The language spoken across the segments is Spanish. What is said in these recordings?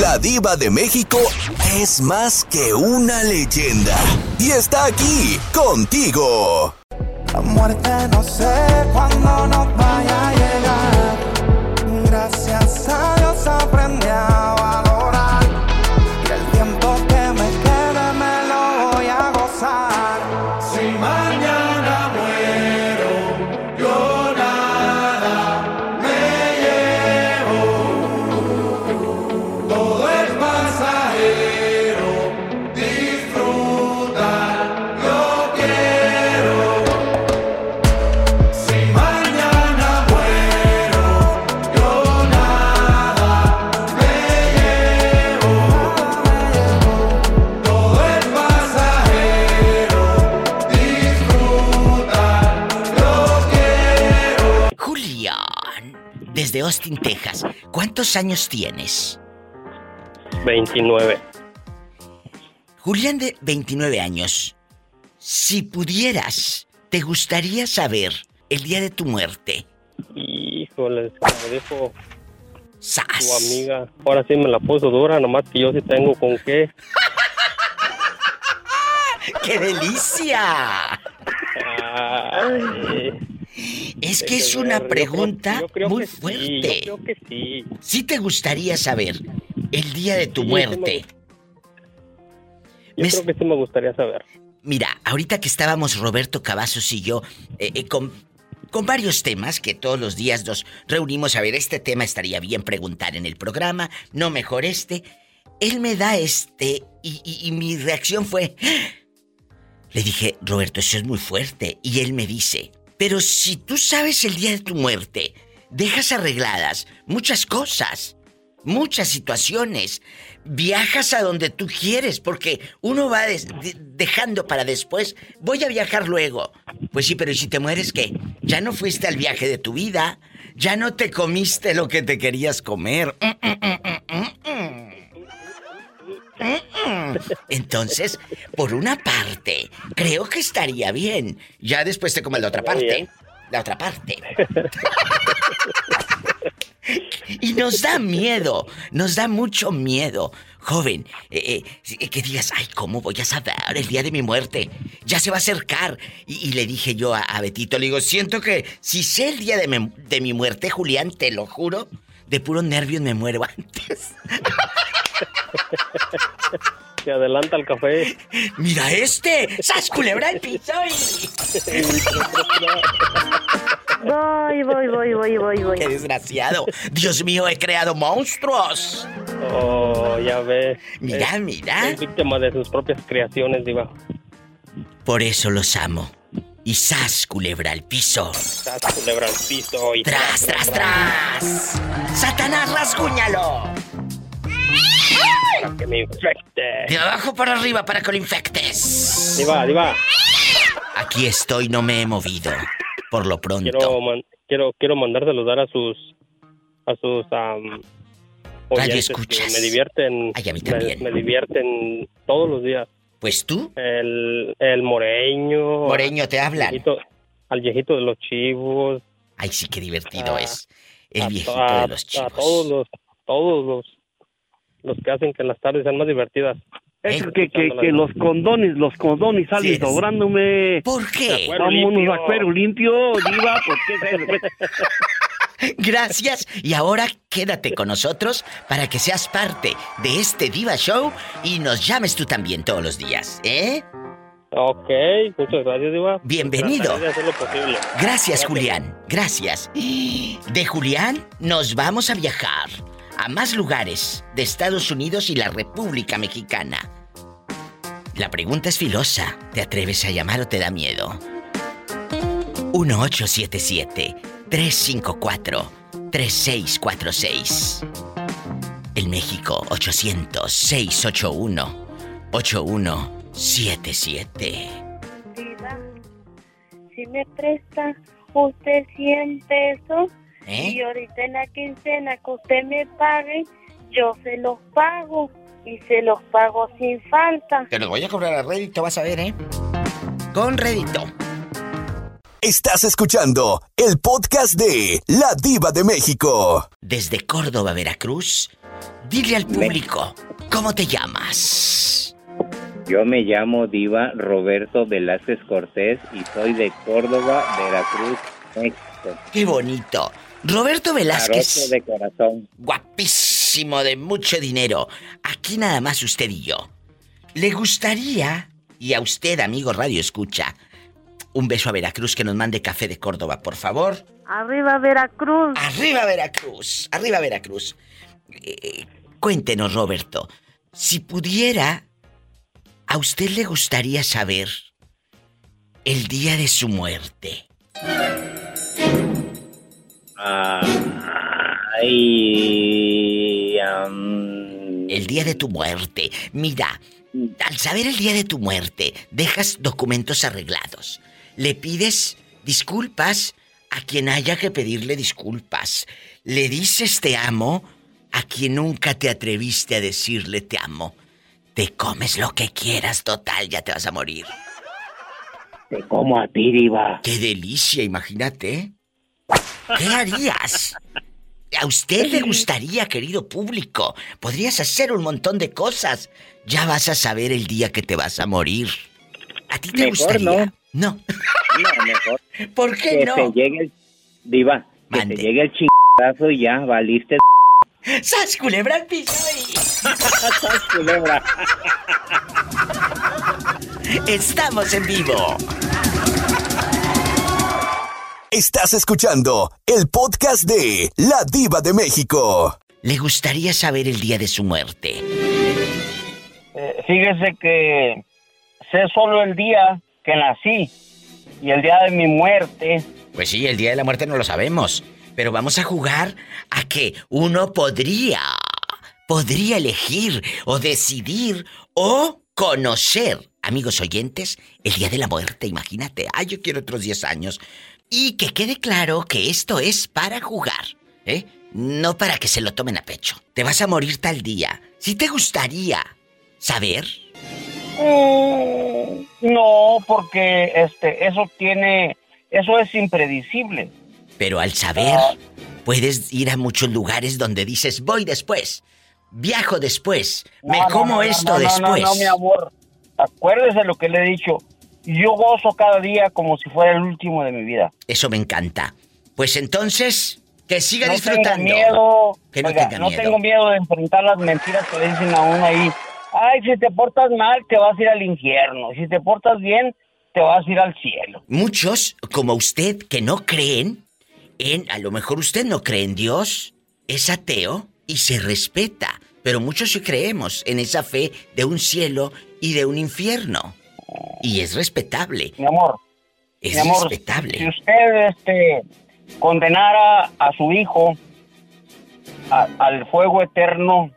La diva de México es más que una leyenda. Y está aquí contigo. La muerte no sé cuándo nos vaya a llegar. Austin, Texas. ¿Cuántos años tienes? 29. Julián de 29 años. Si pudieras, ¿te gustaría saber el día de tu muerte? Híjoles, como dijo ¡Sas! tu amiga, ahora sí me la puso dura, nomás que yo sí tengo con qué. ¡Qué delicia! Ay, Es que es una pregunta yo creo muy que sí, fuerte. yo creo que sí. ¿Sí te gustaría saber el día de tu Sí, muerte? Yo Me- creo que sí me gustaría saber. Mira, ahorita que estábamos Roberto Cavazos y yo eh, eh, con, con varios temas que todos los días nos reunimos a ver, este tema estaría bien preguntar en el programa, no mejor este. Él me da este y, y- y mi reacción fue... Le dije, Roberto, eso es muy fuerte. Y él me dice, pero si tú sabes el día de tu muerte, dejas arregladas muchas cosas, muchas situaciones, viajas a donde tú quieres, porque uno va de- dejando para después, voy a viajar luego. Pues sí, pero ¿y si te mueres qué? Ya no fuiste al viaje de tu vida, ya no te comiste lo que te querías comer. Mm, mm, mm, Entonces, por una parte, creo que estaría bien. Ya después te comes la otra parte. La otra parte. Y nos da miedo, nos da mucho miedo. Joven, eh, eh, que digas, ay, ¿cómo voy a saber el día de mi muerte? Ya se va a acercar. Y, y le dije yo a, a Betito, le digo, siento que si sé el día de, mi- de mi muerte, Julián, te lo juro, de puro nervios me muero antes. Se adelanta el café. ¡Mira este! ¡Sas culebra el piso! Voy, voy, voy, voy, voy, voy. ¡Qué desgraciado! Dios mío, he creado monstruos. Oh, ya ve. Mira, Es- mira. Es víctima de sus propias creaciones, Diva. Por eso los amo. Y sas culebra al piso. Estás culebra al piso y ¡Tras, tras, tras! ¡Satanás, rasguñalo! Para que me infecte. De abajo para arriba para que lo infectes. Diva, Diva. Aquí estoy, no me he movido. Por lo pronto. Quiero, man- quiero, quiero mandar saludar a sus, a sus, am, oyentes que escuchas. me divierten, Ay, a mí me, también. me divierten todos los días. Pues tú, El, el moreño. Moreño, te al hablan. viejito, al viejito de los chivos. Ay, sí, qué divertido Ah, es. El a- viejito a- de los A chivos. todos los, todos los, los que hacen que las tardes sean más divertidas. ¿Eh? Es que, que, que los condones, los condones salen Sí, sobrándome. ¿Por qué? Vámonos limpio. a cuero limpio, diva, porque Gracias. Y ahora quédate con nosotros para que seas parte de este Diva Show y nos llames tú también todos los días, ¿eh? Ok, muchas gracias, Diva. Bienvenido. Lo posible. Gracias, Julián. Gracias. De Julián nos vamos a viajar a más lugares de Estados Unidos y la República Mexicana. La pregunta es filosa. ¿Te atreves a llamar o te da miedo? 1877-354-3646. En México, 800-681-8177. Diva, si me presta usted 100 pesos ¿Eh? y ahorita en la quincena que usted me pague, yo se los pago y se los pago sin falta. Te los voy a cobrar a rédito, vas a ver, ¿eh? Con rédito. Estás escuchando el podcast de La Diva de México. Desde Córdoba, Veracruz, Dile al público, ¿cómo te llamas? Yo me llamo Diva Roberto Velázquez Cortés y soy de Córdoba, Veracruz, México. Qué bonito. Roberto Velázquez, de corazón. guapísimo, de mucho dinero. Aquí nada más usted y yo. ¿Le gustaría, y a usted, amigo Radio Escucha, un beso a Veracruz que nos mande café de Córdoba, por favor? Arriba Veracruz. Arriba Veracruz, arriba Veracruz. Eh, cuéntenos, Roberto, si pudiera, ¿a usted le gustaría saber el día de su muerte? Ay, El día de tu muerte. Mira, al saber el día de tu muerte, dejas documentos arreglados. Le pides disculpas a quien haya que pedirle disculpas. Le dices te amo a quien nunca te atreviste a decirle te amo. Te comes lo que quieras, total, ya te vas a morir. te como a ti, Diva. ¡Qué delicia, imagínate! ¿Qué harías? ¿A usted le gustaría, querido público? Podrías hacer un montón de cosas. Ya vas a saber el día que te vas a morir. ¿A ti te Mejor gustaría? No. No, mejor ¿Por qué que no? te llegue el... Diva, que Mande. te llegue el chingazo y ya valiste ¡Sas culebra al piso y- culebra. Estamos en vivo. Estás escuchando el podcast de La Diva de México. ¿Le gustaría saber el día de su muerte? Eh, fíjese que sé solo el día que nací y el día de mi muerte. Pues sí, el día de la muerte no lo sabemos. Pero vamos a jugar a que uno podría, podría elegir o decidir o conocer, amigos oyentes, el día de la muerte, imagínate. Ay, yo quiero otros 10 años. Y que quede claro que esto es para jugar, ¿eh? No para que se lo tomen a pecho. Te vas a morir tal día. Si te gustaría saber, Mm, no, porque este, eso tiene, eso es impredecible. Pero al saber, puedes ir a muchos lugares donde dices, voy después, viajo después, me No, como no, esto después. No, no, mi amor. Acuérdese lo que le he dicho. Yo gozo cada día como si fuera el último de mi vida. Eso me encanta. Pues entonces, que siga no disfrutando. tengo miedo. Que no oiga, tenga no miedo. tengo miedo de enfrentar las mentiras que le dicen a uno ahí. Ay, si te portas mal, te vas a ir al infierno. Si te portas bien, te vas a ir al cielo. Muchos, como usted, que no creen en, a lo mejor usted no cree en Dios, es ateo y se respeta. Pero muchos sí creemos en esa fe de un cielo y de un infierno. Y es respetable. Mi amor, Es mi amor, respetable. si usted este, condenara a su hijo a- al fuego eterno,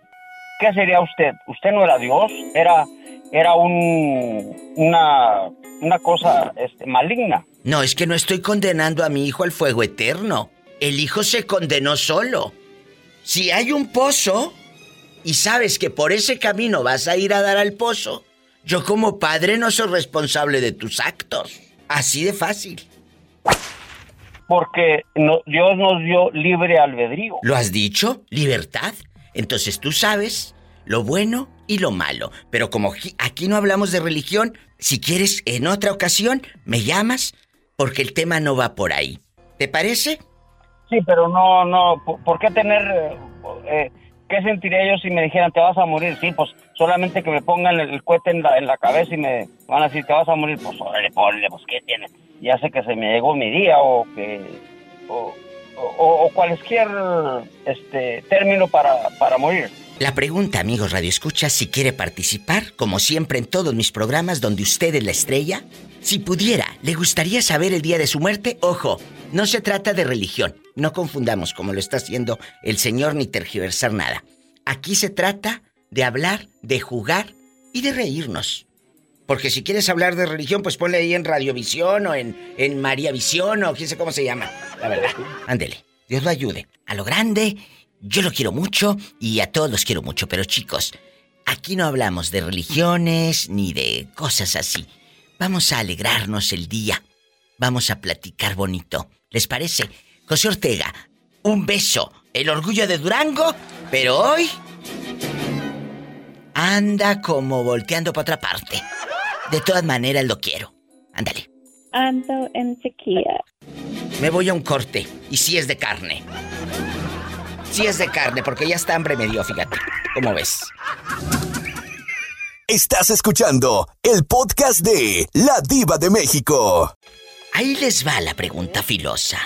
¿qué sería usted? Usted no era Dios, era, era un, una, una cosa este, maligna. No, es que no estoy condenando a mi hijo al fuego eterno. El hijo se condenó solo. Si hay un pozo y sabes que por ese camino vas a ir a dar al pozo, yo como padre no soy responsable de tus actos. Así de fácil. Porque no- Dios nos dio libre albedrío. ¿Lo has dicho? ¿Libertad? Entonces tú sabes lo bueno y lo malo. Pero como aquí- no hablamos de religión, si quieres en otra ocasión, me llamas porque el tema no va por ahí. ¿Te parece? Sí, pero no, no, ¿por, qué tener, eh, qué sentiría yo si me dijeran te vas a morir? Sí, pues solamente que me pongan el, el cohete en la, en la cabeza y me van a decir te vas a morir, pues órale, ponle, pues qué tiene. Ya sé que se me llegó mi día o que, o, o- o cualquier, este, término para, para morir. La pregunta, amigos Radio Escucha, si quiere participar, como siempre en todos mis programas donde usted es la estrella, si pudiera, ¿le gustaría saber el día de su muerte? Ojo, no se trata de religión, no confundamos como lo está haciendo el señor ni tergiversar nada. Aquí se trata de hablar, de jugar y de reírnos. Porque si quieres hablar de religión, pues ponle ahí en Radiovisión o en, en María Visión o quién sé cómo se llama. La verdad. Ándele. Dios lo ayude. A lo grande, yo lo quiero mucho y a todos los quiero mucho. Pero chicos, aquí no hablamos de religiones ni de cosas así. Vamos a alegrarnos el día. Vamos a platicar bonito. ¿Les parece? José Ortega, un beso. El orgullo de Durango. Pero hoy anda como volteando para otra parte. De todas maneras lo quiero. Ándale. Ando en sequía. Me voy a un corte. Y si es de carne. Si es de carne, porque ya está hambre me dio, fíjate. ¿Cómo ves? Estás escuchando el podcast de La Diva de México. Ahí les va la pregunta filosa.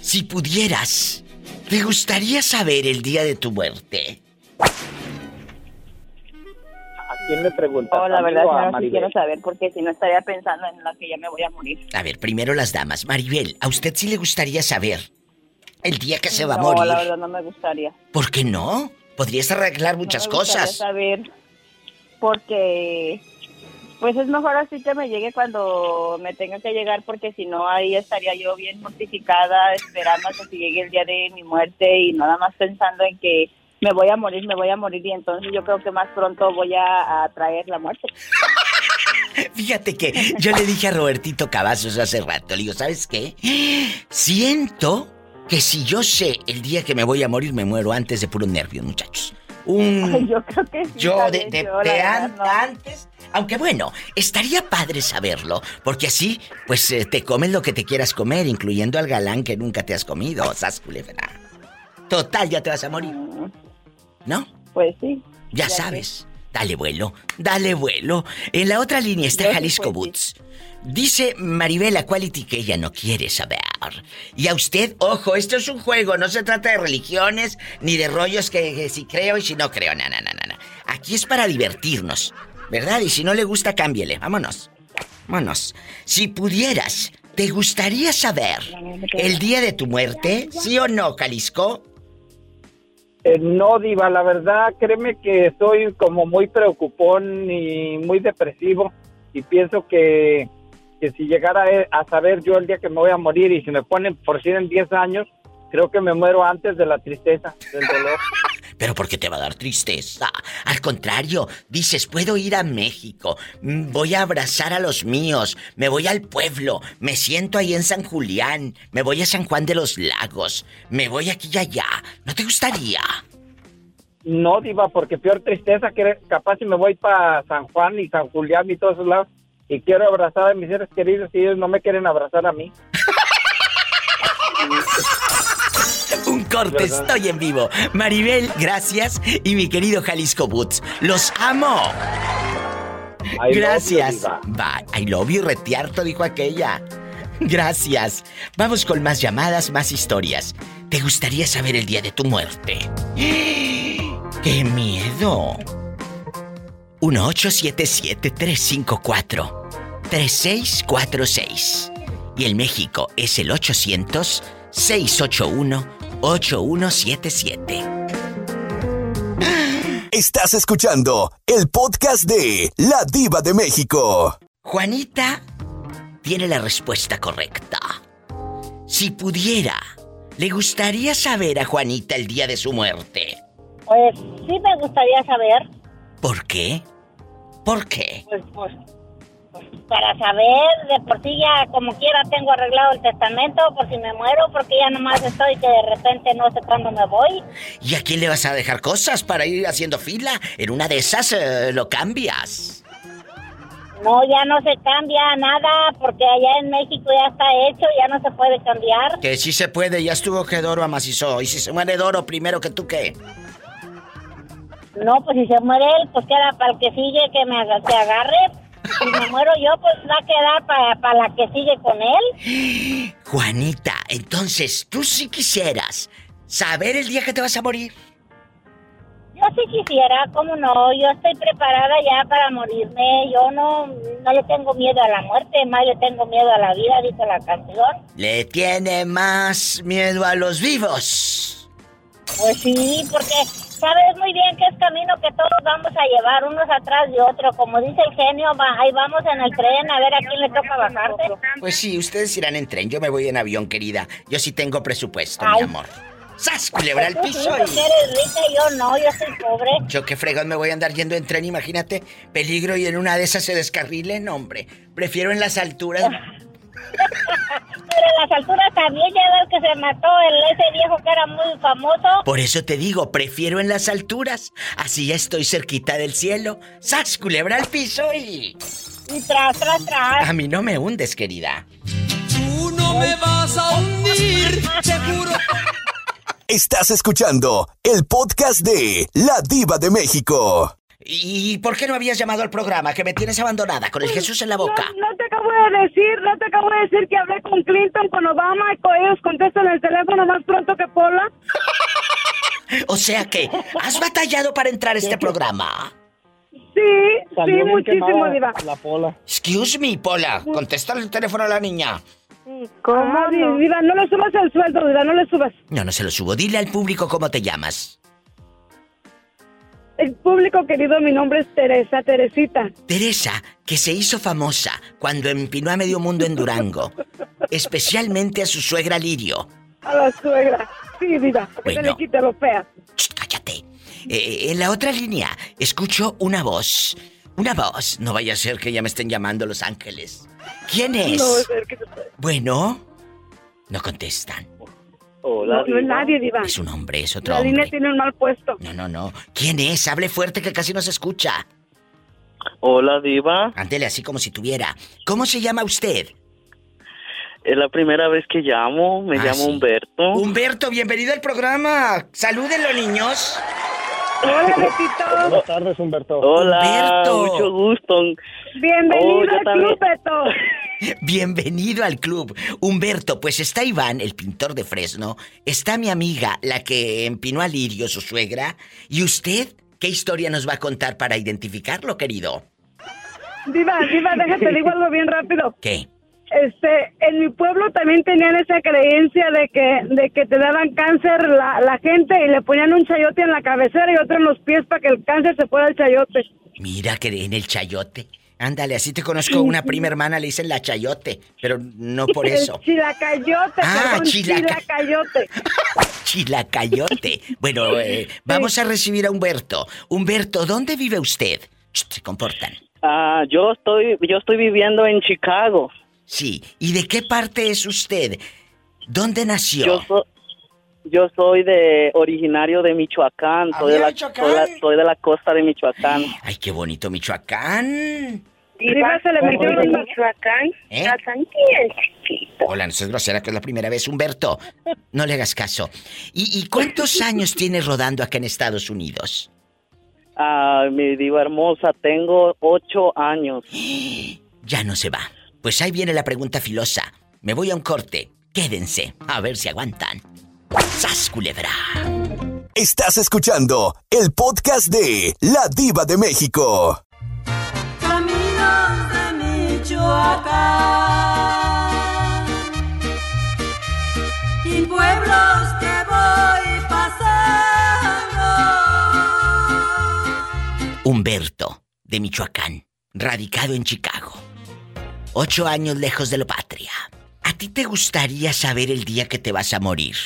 Si pudieras, ¿te gustaría saber el día de tu muerte? ¿A quién le preguntas? Oh, la ¿A mí verdad, o a señora, sí Maribel? quiero saber porque si no estaría pensando en la que ya me voy a morir. A ver, primero las damas. Maribel, ¿a usted sí le gustaría saber el día que se va a no, morir? la verdad no me gustaría. ¿Por qué no? Podrías arreglar muchas No me gustaría cosas. saber porque pues es mejor así que me llegue cuando me tenga que llegar porque si no ahí estaría yo bien mortificada esperando a que llegue el día de mi muerte y nada más pensando en que me voy a morir, me voy a morir y entonces yo creo que más pronto voy a, a traer la muerte. Fíjate que yo le dije a Robertito Cavazos hace rato, le digo, ¿sabes qué? Siento que si yo sé el día que me voy a morir, me muero antes de puro nervio, muchachos. Un... Yo creo que sí. Yo de, vez de- yo, la de verdad, an- no. antes. Aunque bueno, estaría padre saberlo, porque así, pues eh, te comes lo que te quieras comer, incluyendo al galán que nunca te has comido, sas culebra. Total, ya te vas a morir. ¿No? Pues sí. Ya, sabes. Dale vuelo, dale vuelo. En la otra línea está Jalisco pues, Boots. Dice Maribela Quality que ella no quiere saber. Y a usted, ojo, esto es un juego, no se trata de religiones ni de rollos que, que si creo y si no creo. No, no, no, no. Aquí es para divertirnos, ¿verdad? Y si no le gusta, cámbiele. Vámonos. Vámonos. Si pudieras, ¿te gustaría saber el día de tu muerte? ¿Sí o no, Jalisco? Eh, no, Diva, la verdad, créeme que estoy como muy preocupón y muy depresivo y pienso que, que si llegara a, a saber yo el día que me voy a morir y si me ponen por 100 en 10 años, creo que me muero antes de la tristeza, del dolor. Pero ¿por qué te va a dar tristeza? Al contrario, dices, puedo ir a México, mm, voy a abrazar a los míos, me voy al pueblo, me siento ahí en San Julián, me voy a San Juan de los Lagos, me voy aquí y allá. ¿No te gustaría? No, Diva, porque peor tristeza que capaz si me voy para San Juan y San Julián y todos esos lados y quiero abrazar a mis seres queridos y ellos no me quieren abrazar a mí. Un corte, estoy en vivo. Maribel, gracias. Y mi querido Jalisco Boots, los amo. I Gracias. Bye. I love you, retiarto, dijo aquella. Gracias. Vamos con más llamadas, más historias. ¿Te gustaría saber el día de tu muerte? ¡Qué miedo! 1877-354-3646. Y el México es el 800-681-8177. Estás escuchando el podcast de La Diva de México. Juanita tiene la respuesta correcta. Si pudiera, ¿le gustaría saber a Juanita el día de su muerte? Pues sí me gustaría saber, ¿Por qué? ¿Por qué? pues, pues, pues, para saber, de por sí ya como quiera tengo arreglado el testamento por si me muero, porque ya nomás estoy que de repente no sé cuándo me voy. ¿Y a quién le vas a dejar cosas para ir haciendo fila? En una de esas eh, lo cambias. No, ya no se cambia nada, porque allá en México ya está hecho, ya no se puede cambiar. Que sí se puede, ya estuvo que Doro amacizó. Y si se muere Doro primero que tú, ¿qué? No, pues si se muere él, pues queda para el que sigue que me agarre. Si me muero yo, pues va a quedar para, para la que sigue con él. Juanita, entonces tú sí quisieras saber el día que te vas a morir. Yo sí quisiera, ¿cómo no? Yo estoy preparada ya para morirme. Yo no, no le tengo miedo a la muerte, más le tengo miedo a la vida, dice la canción. Le tiene más miedo a los vivos. Pues sí, porque sabes muy bien que es camino que todos vamos a llevar, unos atrás de otro. Como dice el genio, va- ahí vamos en el tren a ver a quién le toca bajarse. Pues sí, ustedes irán en tren, yo me voy en avión, querida. Yo sí tengo presupuesto, mi amor. ¡Sas, culebra al sí, piso! porque y- eres rica y yo no, yo soy pobre. Yo qué fregón me voy a andar yendo en tren, imagínate. Peligro y en una de esas se descarrilen, hombre. Prefiero en las alturas. Pero en las alturas también ya el que se mató, el, ese viejo que era muy famoso. Por eso te digo, prefiero en las alturas. Así ya estoy cerquita del cielo. ¡Sax, culebra al piso y... Y tras, tras, tras. A mí no me hundes, querida. Tú no me vas a hundir, seguro. Estás escuchando el podcast de La Diva de México. ¿Y por qué no habías llamado al programa? Que me tienes abandonada con el Jesús en la boca. No, no te acabo de decir, no te acabo de decir que hablé con Clinton, con Obama y con ellos contestan el teléfono más pronto que Pola. O sea que, ¿has batallado para entrar a este programa? Sí, sí, muchísimo, Diva. La pola. Excuse me, Pola. Contesta el teléfono a la niña. ¿Cómo? Diva, no le subas el sueldo, Diva, no le subas. No, no se lo subo. Dile al público cómo te llamas. El público querido, mi nombre es Teresa, Teresita. Teresa, que se hizo famosa cuando empinó a medio mundo en Durango. especialmente a su suegra Lirio. A la suegra. Sí, Diva, que se Bueno. le quite lo fea. Eh, en la otra línea, escucho una voz. Una voz. No vaya a ser que ya me estén llamando Los Ángeles. ¿Quién es? No, es que. Bueno, no contestan. Hola, No, no es nadie, Diva. Es un hombre, es otro La hombre. línea tiene un mal puesto. No, no, no. ¿Quién es? Hable fuerte que casi no se escucha. Hola, Diva. Ándele así como si tuviera. ¿Cómo se llama usted? Es la primera vez que llamo. Me Ah, llamo sí. Humberto. Humberto, bienvenido al programa. Salúdenlo, niños. Hola, Betito. Buenas tardes, Humberto. Hola, Humberto. mucho gusto. Bienvenido Oh, al club, Beto. Bienvenido al club. Humberto, pues está Iván, el pintor de Fresno. Está mi amiga, la que empinó a Lirio, su suegra. ¿Y usted qué historia nos va a contar para identificarlo, querido? Diva, Diva, déjate, digo algo bien rápido. ¿Qué? Este, en mi pueblo también tenían esa creencia de que, de que te daban cáncer la, la gente y le ponían un chayote en la cabecera y otro en los pies para que el cáncer se fuera al chayote. Mira que en el chayote. Ándale, así te conozco una prima hermana, le dicen la chayote, pero no por eso. El chilacayote, Ah, perdón, chilaca- chilacayote. Chilacayote. Bueno, eh, vamos a recibir a Humberto. Humberto, ¿dónde vive usted? Se comportan. Ah, yo estoy, yo estoy viviendo en Chicago. Sí. ¿Y de qué parte es usted? ¿Dónde nació? Yo soy, yo soy de originario de Michoacán. Soy de, la, Michoacán. soy, la- soy de la costa de Michoacán. Ay, qué bonito Michoacán. Diva, se le metió de un... Michoacán. ¿Eh? Chiquito. Hola, no seas grosera, que es la primera vez. Humberto, no le hagas caso. ¿Y, y cuántos años tienes rodando acá en Estados Unidos? Ah, mi diva hermosa, tengo ocho años. Ya no se va. Pues ahí viene la pregunta filosa. Me voy a un corte. Quédense, a ver si aguantan. ¡Sas, culebra! Estás escuchando el podcast de La Diva de México. Y pueblos que voy pasando. Humberto, de Michoacán, radicado en Chicago. Ocho años lejos de la patria. ¿A ti te gustaría saber el día que te vas a morir?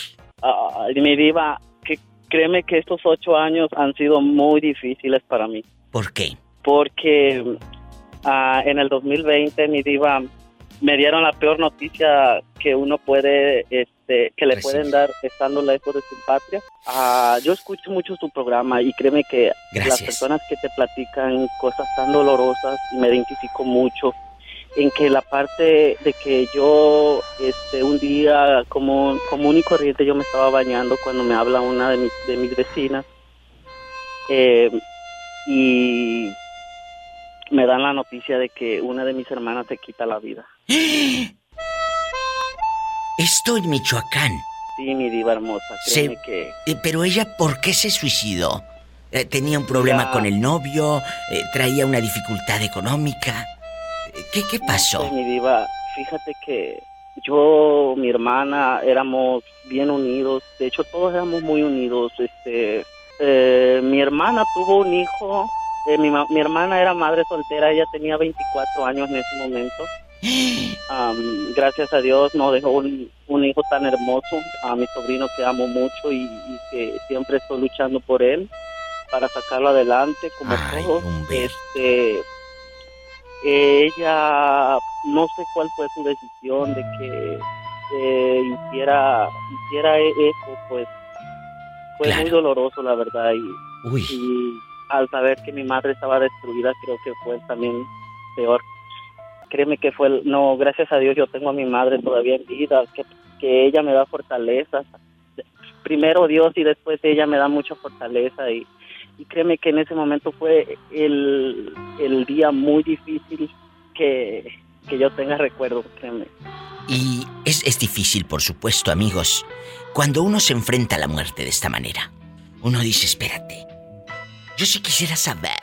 Ah, mi diva, que créeme que estos ocho años han sido muy difíciles para mí. ¿Por qué? Porque ah, en el 2020, mi diva, me dieron la peor noticia que uno puede, este, que le pueden dar estando lejos de su patria. Ah, yo escucho mucho su programa y créeme que las personas que te platican cosas tan dolorosas, me identifico mucho en que la parte de que yo este un día como común y corriente yo me estaba bañando cuando me habla una de mis, de mis vecinas eh, y me dan la noticia de que una de mis hermanas se quita la vida. Esto en Michoacán. Sí, mi diva hermosa, Se- que Eh, pero ella, ¿por qué se suicidó? Eh, ¿Tenía un problema Ya. con el novio? Eh, ¿Traía una dificultad económica? ¿Qué, qué pasó? Sí, mi diva, fíjate que yo, mi hermana, éramos bien unidos. De hecho, todos éramos muy unidos. Este, eh, mi hermana tuvo un hijo. Eh, mi, mi hermana era madre soltera. Ella tenía 24 años en ese momento. Am, gracias a Dios nos dejó un, un hijo tan hermoso. A mi sobrino que amo mucho y, y que siempre estoy luchando por él para sacarlo adelante como todos. Este, ella no sé cuál fue su decisión de que eh, hiciera, hiciera e- eso, pues fue muy doloroso, la verdad. Y, Uy. y al saber que mi madre estaba destruida, creo que fue también peor. Créeme que fue, no, gracias a Dios yo tengo a mi madre todavía en vida, que, que ella me da fortaleza. Primero Dios y después ella me da mucha fortaleza y, y créeme que en ese momento fue el, el día muy difícil que, que yo tenga recuerdo, créeme. Y es, es difícil, por supuesto, amigos, cuando uno se enfrenta a la muerte de esta manera. Uno dice, espérate, yo sí quisiera saber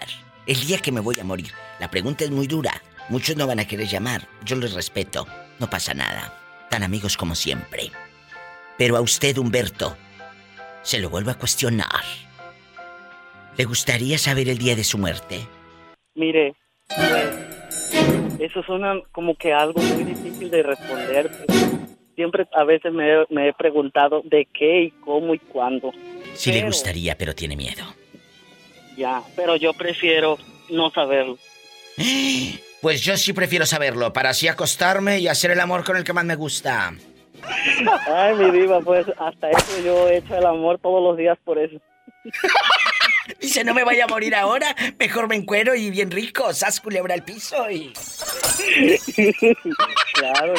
el día que me voy a morir. La pregunta es muy dura. Muchos no van a querer llamar. Yo les respeto. No pasa nada. Tan amigos como siempre. Pero a usted, Humberto, se lo vuelvo a cuestionar. ¿Le gustaría saber el día de su muerte? Mire, pues, eso suena como que algo muy difícil de responder. Siempre a veces me, he- me he preguntado de qué y cómo y cuándo. Sí le gustaría, pero tiene miedo. Ya, pero yo prefiero no saberlo. Pues yo sí prefiero saberlo, para así acostarme y hacer el amor con el que más me gusta. Ay, mi diva, pues hasta eso yo he hecho el amor todos los días por eso. Dice, no me vaya a morir ahora, mejor me encuero y bien rico, sas culebra al piso y... claro,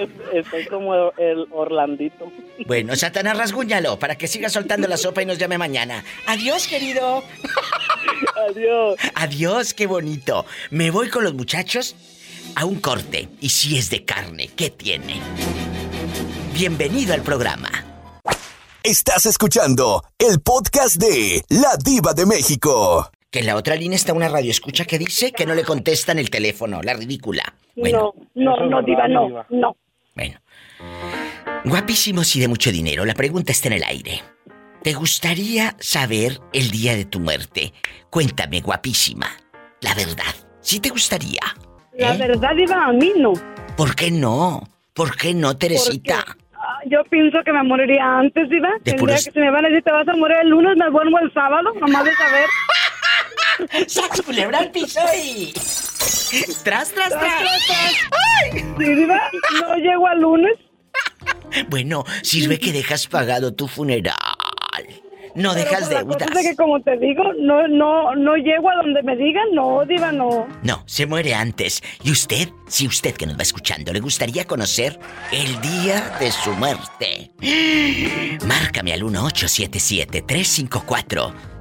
es- estoy como el Orlandito. Bueno, Satanás, rasguñalo para que siga soltando la sopa y nos llame mañana. Adiós, querido. Adiós. Adiós, qué bonito. Me voy con los muchachos a un corte. Y si es de carne, ¿qué tiene? Bienvenido al programa. Estás escuchando el podcast de La Diva de México. Que en la otra línea está una radio escucha que dice que no le contestan el teléfono, la ridícula. Bueno, No, no, no, diva, no, no. guapísimos y de mucho dinero. La pregunta está en el aire. ¿Te gustaría saber el día de tu muerte? Cuéntame, guapísima. La verdad. ¿Sí te gustaría? La ¿Eh? verdad, diva, a mí no. ¿Por qué no? ¿Por qué no, Teresita? Ah, Yo pienso que me moriría antes, diva. De El día puros- que se me van a decir te vas a morir el lunes, me duermo el sábado, nomás de saber. ¡Sax culebra al piso y... ¡Tras, tras, tras! Sí, diva, no llego al lunes. Bueno, sirve que dejas pagado tu funeral. No Pero dejas pues la cosa deudas. es de que como te digo, no, no, no llego a donde me digan, no, diva, no. No, se muere antes. ¿Y usted, si usted que nos va escuchando, le gustaría conocer el día de su muerte? Márcame al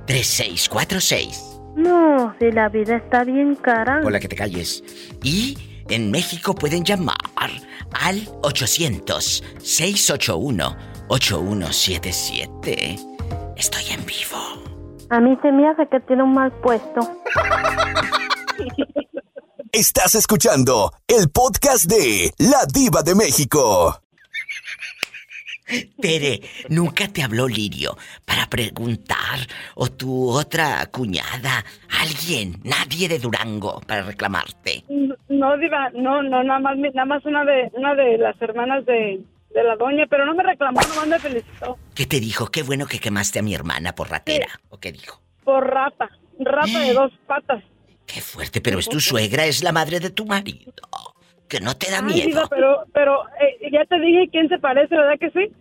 1877-354-3646. No, si la vida está bien cara. Hola, que te calles. Y en México pueden llamar al 800-681-8177. Estoy en vivo. A mí se me hace que tiene un mal puesto. Estás escuchando el podcast de La Diva de México. Tere, ¿nunca te habló Lirio para preguntar? ¿O tu otra cuñada? ¿Alguien? Nadie de Durango para reclamarte. No, diva, no, no, nada más, nada más una de, una de las hermanas de, de la doña, pero no me reclamó, nomás me felicitó. ¿Qué te dijo? Qué bueno que quemaste a mi hermana por ratera. ¿O qué dijo? Por rata, rata de dos patas. Qué fuerte, pero es tu suegra, es la madre de tu marido. Que no te da Ay, miedo. diva, pero, pero, eh, ya te dije quién se parece, ¿verdad que sí?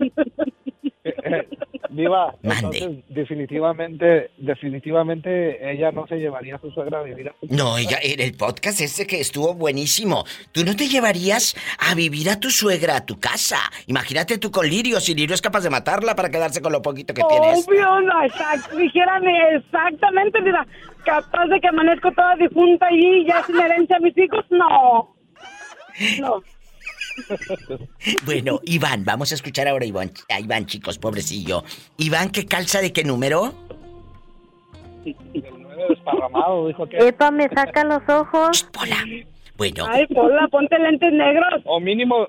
Viva, Mande. entonces definitivamente, definitivamente ella no se llevaría a su suegra a vivir a su No, ella, en el podcast ese que estuvo buenísimo. Tú no te llevarías a vivir a tu suegra a tu casa. Imagínate tú con Lirio, si Lirio es capaz de matarla para quedarse con lo poquito que tienes. Obvio, no, exacto, dijérame exactamente, mira, capaz de que amanezco toda difunta y ya sin herencia a mis hijos, no. No. Bueno, Iván, vamos a escuchar ahora a Iván, a Iván, chicos, pobrecillo. Iván, ¿qué calza de qué número? desparramado, dijo que... Epa, me saca los ojos. Bueno. Ay, Pola, ponte lentes negros. O mínimo,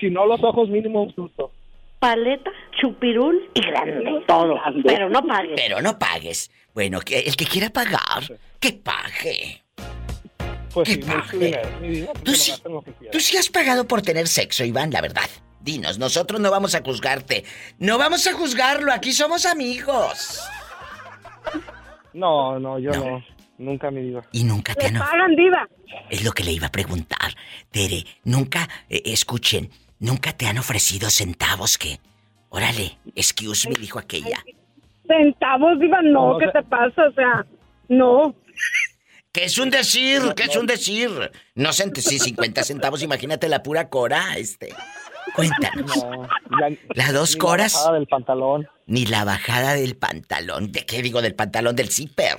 si no los ojos, mínimo un susto. Paleta, chupirul y grande. Todo. Pero no pagues. Pero no pagues. Bueno, que el que quiera pagar, que pague. Pues sí, muy dinero, mi vida, Tú sí, lo que tú sí has pagado por tener sexo, Iván, la verdad. Dinos, nosotros no vamos a juzgarte. No vamos a juzgarlo, aquí somos amigos. No, no, yo no. nunca mi diva. Y nunca te ¿Le han... pagan, diva? Es lo que le iba a preguntar. Tere, nunca, eh, escuchen, nunca te han ofrecido centavos que... Órale, excuse me, dijo aquella. Centavos, diva, no, No, ¿qué o sea- te pasa? O sea, no. Que es un decir, que es un decir. No sé, sí, 50 centavos, imagínate la pura cora, este. Cuéntanos. No, la- ¿Las dos ni la coras? bajada del pantalón. Ni la bajada del pantalón. ¿De qué digo? Del pantalón del zipper.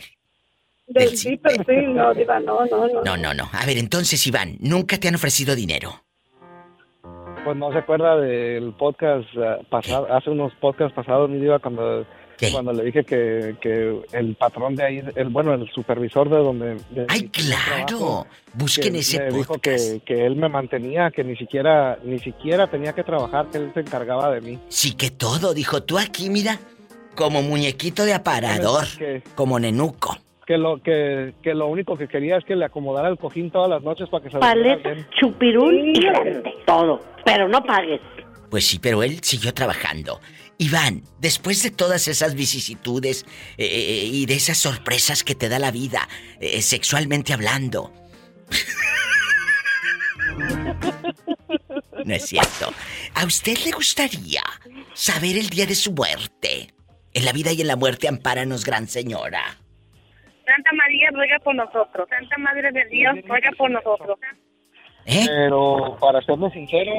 Del zipper, sí, no, diva, no, no, no. No, no, no. A ver, entonces, Iván, nunca te han ofrecido dinero. Pues no se acuerda del podcast eh, pasado, hace unos podcasts pasados, mi diva, cuando, cuando le dije que, que el patrón de ahí, el bueno, el supervisor de donde... de- ¡Ay, claro! Busquen que ese me dijo que, que él me mantenía, que ni siquiera, ni siquiera tenía que trabajar, que él se encargaba de mí. Sí que todo, dijo tú aquí, mira, como muñequito de aparador, Que, como nenuco. que lo que, que lo único que quería es que le acomodara el cojín todas las noches para que se Paleta, bien. chupirul y grande. Todo. Pero no pagues. Pues sí, pero él siguió trabajando. Iván, después de todas esas vicisitudes eh, eh, y de esas sorpresas que te da la vida, eh, sexualmente hablando. no es cierto. ¿A usted le gustaría saber el día de su muerte? En la vida y en la muerte, ampáranos, gran señora. Santa María ruega por nosotros. Santa Madre de Dios ruega por nosotros. Pero para serme sincero,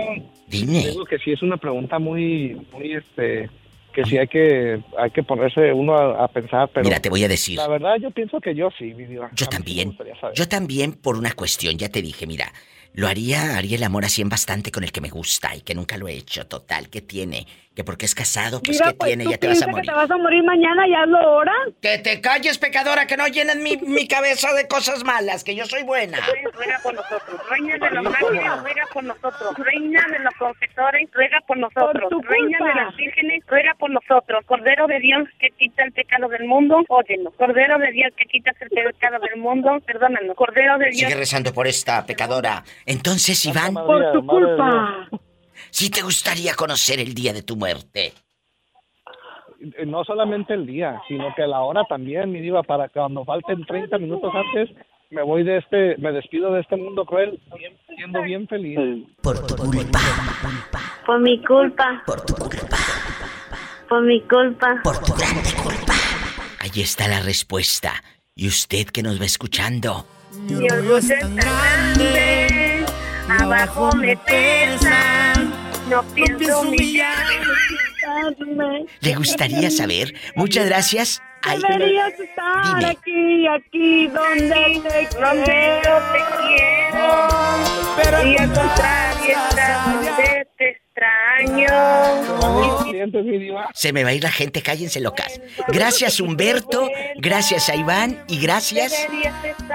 Dime. digo que sí es una pregunta muy, muy este, que sí hay que, hay que ponerse uno a, a pensar, pero Mira, te voy a decir. la verdad yo pienso que yo sí, mi diva. Yo también. Yo también por una cuestión, ya te dije, mira, lo haría, haría el amor así en bastante con el que me gusta y que nunca lo he hecho, total, ¿qué tiene? Que porque es casado, pues Diva, ¿qué pues, tiene? ¿tú Ya te vas a morir. que te vas a morir mañana y hazlo ahora? Que te calles, pecadora, que no llenes mi, mi cabeza de cosas malas, que yo soy buena. Ruega por nosotros. Reina de los ángeles, ruega por nosotros. Reina de los confesores, ruega por nosotros. Por Reina culpa. de las vírgenes, ruega por nosotros. Cordero de Dios que quita el pecado del mundo, óyenos. Cordero de Dios que quitas el pecado del mundo, perdónanos. Cordero de Dios. Sigue rezando por esta pecadora. Entonces, Iván, Por tu culpa. Si te gustaría conocer el día de tu muerte. Eh, No solamente el día, sino que la hora también, mi diva, para que cuando falten 30 minutos antes, me voy de este, me despido de este mundo cruel, siendo bien feliz. Por tu culpa. Por mi culpa. Por tu culpa. Por mi culpa. Por tu grande culpa. Ahí está la respuesta. Y usted que nos va escuchando, Mi orgullo es tan grande, abajo me pesa, no pienso humillarme. ¿le gustaría saber? Muchas gracias. Ay, Deberías estar Dime. aquí, aquí, donde te Donde yo te quiero, Pero y al contrario estás donde extraño. Se me va a ir la gente, cállense locas. Gracias Humberto, gracias a Iván y gracias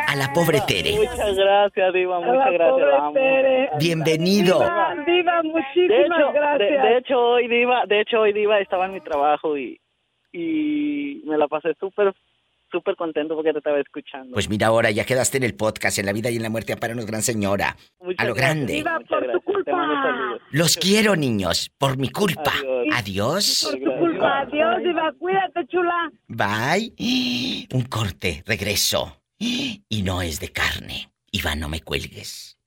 a la pobre Tere. Muchas gracias, Diva, muchas gracias. Bienvenido. Diva, muchísimas gracias. de hecho, hoy Diva, de hecho, hoy Diva estaba en mi trabajo y, y me la pasé súper, súper contento porque te estaba escuchando. Pues mira ahora, ya quedaste en el podcast, en la vida y en la muerte, amparanos, gran señora. A lo grande. Diva, por tu culpa. Los quiero, niños, por mi culpa. Adiós. Por tu culpa. Adiós, Diva, cuídate, chula. Bye. Un corte, regreso. Y no es de carne. Iván, no me cuelgues.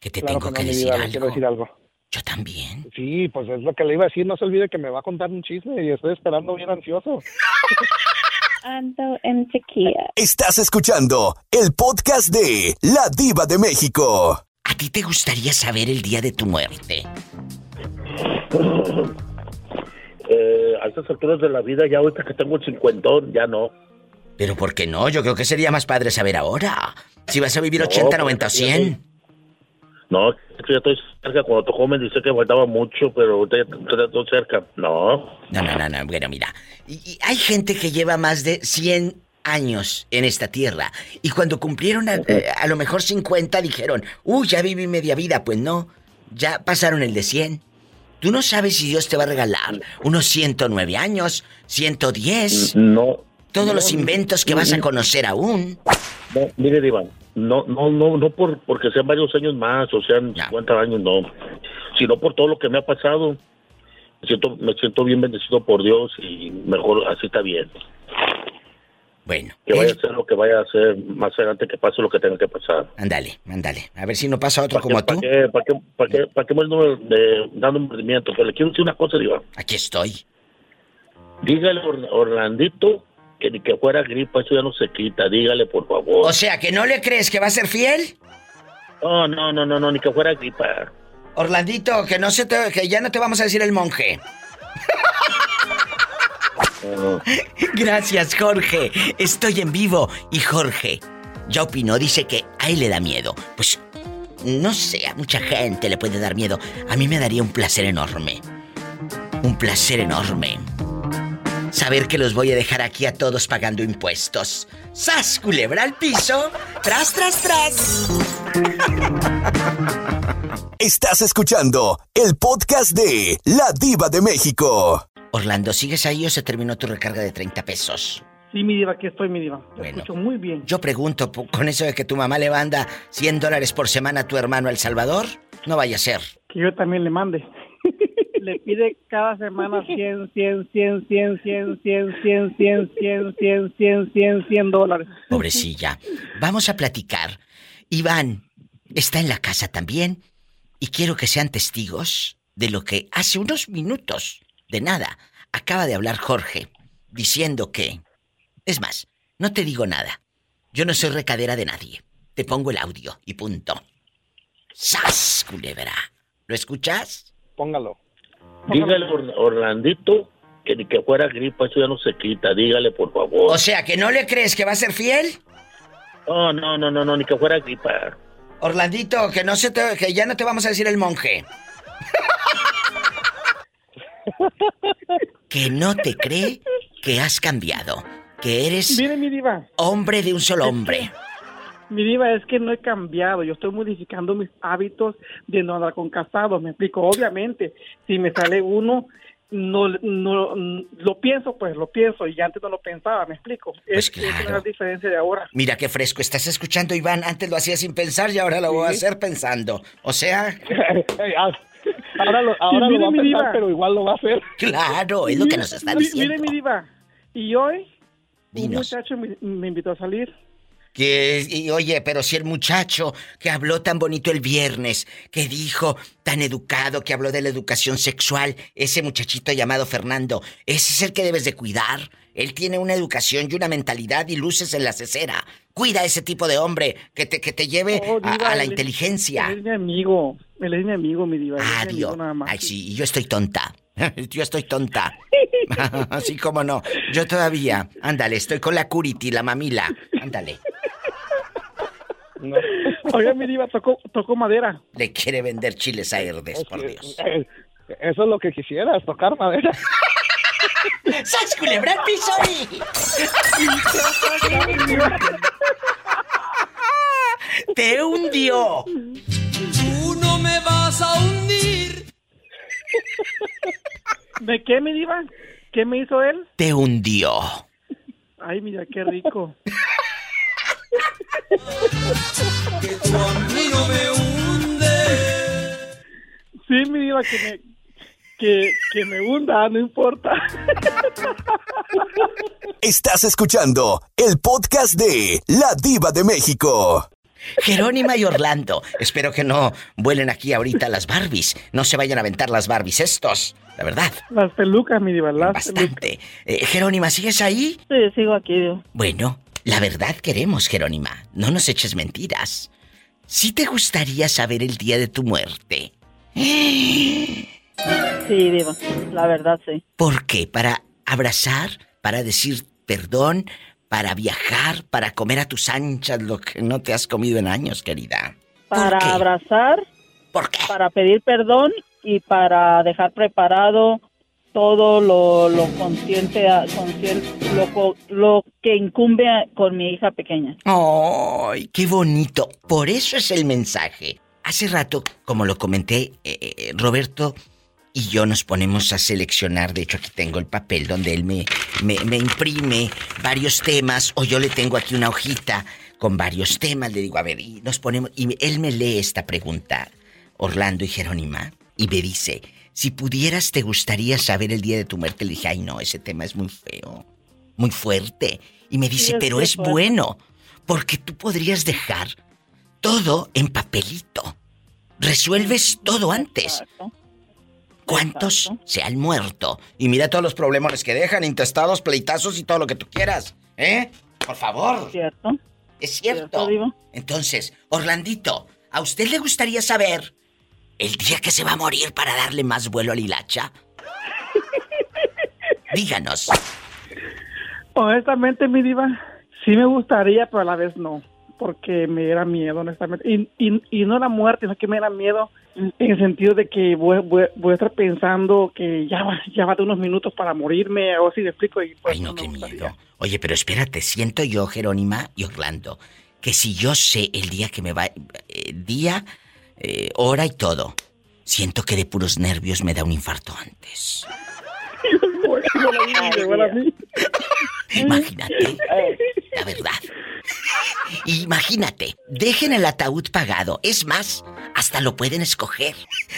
Que te Claro tengo que que, no, mi decir diva, algo. quiero decir algo. Yo también. Sí, pues es lo que le iba a decir. No se olvide que me va a contar un chisme y estoy esperando bien ansioso. Ando en sequía. Estás escuchando el podcast de La Diva de México. ¿A ti te gustaría saber el día de tu muerte? Eh, a estas alturas de la vida, ya ahorita que tengo el cincuentón, ya no. Pero ¿por qué no? Yo creo que sería más padre saber ahora. Si vas a vivir No, 80, porque 90 o ya 100. No, ya estoy cerca. Cuando tú joven dice que faltaba mucho, pero ahorita ya ya estoy cerca. No. No, no, no, no. Bueno, mira. Y, y hay gente que lleva más de 100 años en esta tierra. Y cuando cumplieron a, eh, a lo mejor 50 dijeron, uy, ya viví media vida. Pues no, ya pasaron el de 100. Tú no sabes si Dios te va a regalar unos 109 años, 110. No. Todos No, los inventos que vas a no. conocer aún. No, mire, Iván, no, no, no, no por, porque sean varios años más o sean 50 años, no. Sino por todo lo que me ha pasado. Me siento, me siento bien bendecido por Dios y mejor así está bien. Bueno. Que vaya a hacer lo que vaya a hacer más adelante, que pase lo que tenga que pasar. Ándale, ándale. A ver si no pasa otro ¿Para como tú. ¿Para qué, para qué, para qué, para qué me ando de- dando un movimiento? Pero le quiero decir una cosa, Diva. Aquí estoy. Dígale a Or- Orlandito que ni que fuera gripa, eso ya no se quita. Dígale, por favor. O sea, ¿que no le crees que va a ser fiel? No, no, no, no, no, ni que fuera gripa. Orlandito, que no se te, que ya no te vamos a decir el monje. Gracias, Jorge. Estoy en vivo. Y Jorge ya opinó, dice que a él le da miedo. Pues no sé, a mucha gente le puede dar miedo. A mí me daría un placer enorme. Un placer enorme. Saber que los voy a dejar aquí a todos pagando impuestos. ¡Sas, culebra al piso! ¡Tras, tras, tras! Estás escuchando el podcast de La Diva de México. Orlando, ¿sigues ahí o se terminó tu recarga de 30 pesos? Sí, mi diva, aquí estoy, mi diva. Te Bueno. escucho muy bien. Yo pregunto, con eso de que tu mamá le manda 100 dólares por semana a tu hermano El Salvador, no vaya a ser. Que yo también le mande. le pide cada semana 100, 100, 100, 100, 100, 100, 100, 100, 100, 100, 100, 100, 100 dólares. Pobrecilla. Vamos a platicar. Iván está en la casa también y quiero que sean testigos de lo que hace unos minutos, de nada, acaba de hablar Jorge, diciendo que... Es más, no te digo nada. Yo no soy recadera de nadie. Te pongo el audio y punto. ¡Sas, culebra! ¿Lo escuchas? Póngalo. Dígale Orlandito que ni que fuera gripa, eso ya no se quita. Dígale, por favor. O sea, ¿que no le crees que va a ser fiel? No, no, no, no, no, ni que fuera gripa. Orlandito, que no se te, que ya no te vamos a decir el monje. que no te cree que has cambiado, que eres Mire, mi diva. hombre de un solo hombre. Mi diva, es que no he cambiado. Yo estoy modificando mis hábitos de no andar con casados. Me explico. Obviamente, si me sale uno, no, no, lo pienso, pues lo pienso. Y antes no lo pensaba. Me explico. Pues es, es claro. la diferencia de ahora. Mira qué fresco, estás escuchando Iván, antes lo hacía sin pensar y ahora lo voy a hacer pensando. O sea, ahora lo, ahora lo va a mire, mi pensar, diva. pero igual lo va a hacer. claro, es lo que nos está diciendo. Mire, mi diva. Y hoy, un Dinos. muchacho me, me invitó a salir. Que, y, oye, pero si el muchacho que habló tan bonito el viernes, que dijo tan educado, que habló de la educación sexual, ese muchachito llamado Fernando, ese es el que debes de cuidar. Él tiene una educación y una mentalidad y luces en la cesera. Cuida a ese tipo de hombre que te, que te lleve Oh, a- diva, a, la él inteligencia. Él es mi amigo. Él es mi amigo, mi diva. Nada más. Ay, sí, y yo estoy tonta. Yo estoy tonta. Así como no. Yo todavía. Ándale, estoy con la curiti, la mamila. Ándale. Oiga, mi diva, tocó, tocó madera. Le quiere vender chiles a Herdes, por Dios. Eh, Eso es lo que quisieras, tocar madera. ¡Sas culebra y- ¡Te hundió! Tú no me vas a hundir. ¿De qué, mi diva? ¿Qué me hizo él? Te hundió. Ay, mira, qué rico. Que tú a mí no me hundes. Sí, mi diva, que me, que, que me hunda, no importa. Estás escuchando el podcast de La Diva de México. Jerónima y Orlando. Espero que no vuelen aquí ahorita las Barbies. No se vayan a aventar las Barbies estos. La verdad. Las pelucas, mi diva, las Bastante. Eh, Jerónima, ¿sigues ahí? Sí, sigo aquí. Bueno, la verdad queremos, Jerónima. No nos eches mentiras. ¿Sí te gustaría saber el día de tu muerte? Sí, diva. La verdad, sí. ¿Por qué? ¿Para abrazar? ¿Para decir perdón? ¿Para viajar? ¿Para comer a tus anchas lo que no te has comido en años, querida? Para abrazar. ¿Por qué? Para pedir perdón y para dejar preparado todo lo, consciente, consciente lo, que incumbe con mi hija pequeña. ¡Ay, qué bonito! Por eso es el mensaje. Hace rato, como lo comenté, eh, eh, Roberto y yo nos ponemos a seleccionar. De hecho, aquí tengo el papel donde él me, me, me imprime varios temas, o yo le tengo aquí una hojita con varios temas. Le digo, a ver, y nos ponemos. Y él me lee esta pregunta, Orlando y Jerónima, y me dice: Si pudieras, ¿te gustaría saber el día de tu muerte? Le dije, ay, no, ese tema es muy feo. muy fuerte. Y me dice, pero es bueno, porque tú podrías dejar todo en papelito. Resuelves todo antes. ¿Cuántos se han muerto? Y mira todos los problemas que dejan, intestados, pleitazos y todo lo que tú quieras. ¿Eh? Por favor. ¿Es cierto? Es cierto. Entonces, Orlandito, ¿a usted le gustaría saber el día que se va a morir para darle más vuelo a Lilacha? Díganos. Honestamente, mi diva, sí me gustaría, pero a la vez no porque me era miedo, honestamente. Y, y, no la muerte, sino que me era miedo en el sentido de que voy, voy, a estar pensando que ya va, ya va de unos minutos para morirme, o así me explico. Y pues Ay, no, qué miedo. Oye, pero espérate, siento yo, Jerónima y Orlando, que si yo sé el día que me va, eh, día, eh, hora y todo, siento que de puros nervios me da un infarto antes. Imagínate, la verdad. Imagínate, dejen el ataúd pagado. Es más, hasta lo pueden escoger.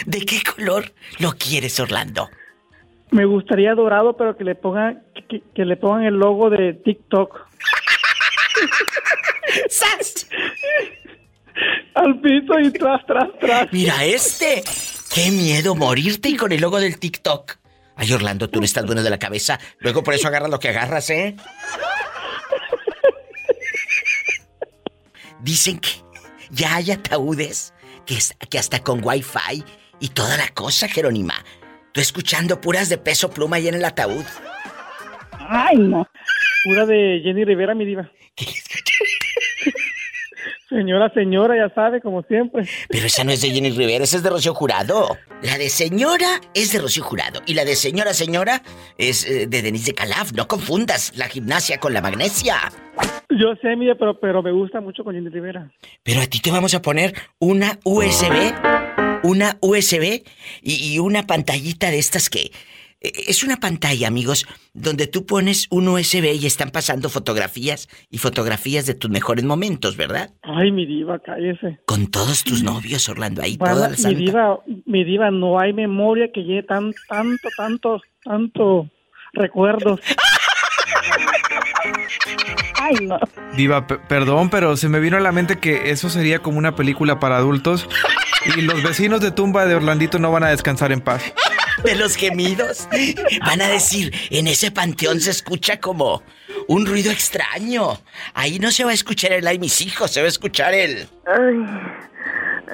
¿De qué color lo quieres, Orlando? Me gustaría dorado, pero que le pongan que, le pongan el logo de TikTok. ¡Sas! Al piso y tras, tras, tras. Mira este. Qué miedo morirte y con el logo del TikTok. Ay, Orlando, tú no estás bueno de la cabeza. Luego por eso agarras lo que agarras, ¿eh? Dicen que ya hay ataúdes que, que hasta con wifi y toda la cosa, Jerónima. Tú escuchando puras de peso pluma ahí en el ataúd. Ay, no. Pura de Jenny Rivera, mi diva. ¿Qué Señora, señora, ya sabe, como siempre. Pero esa no es de Jenny Rivera, esa es de Rocío Jurado. La de señora es de Rocío Jurado. Y la de señora, señora es eh, de Denise de Calaf. No confundas la gimnasia con la magnesia. Yo sé, mira, pero, pero me gusta mucho con Jenny Rivera. Pero a ti te vamos a poner una USB, una USB y una pantallita de estas que es una pantalla, amigos, donde tú pones un USB y están pasando fotografías y fotografías de tus mejores momentos, ¿verdad? Ay, mi diva, cállese. Con todos tus novios, Orlando, ahí toda la Mi diva, mi diva, no hay memoria que lleve tan, tanto, tanto, tanto recuerdos. Ay, no. Diva, perdón, pero se me vino a la mente que eso sería como una película para adultos y los vecinos de tumba de Orlandito no van a descansar en paz de los gemidos. Van a decir, en ese panteón se escucha como un ruido extraño. Ahí no se va a escuchar el ay mis hijos, se va a escuchar el.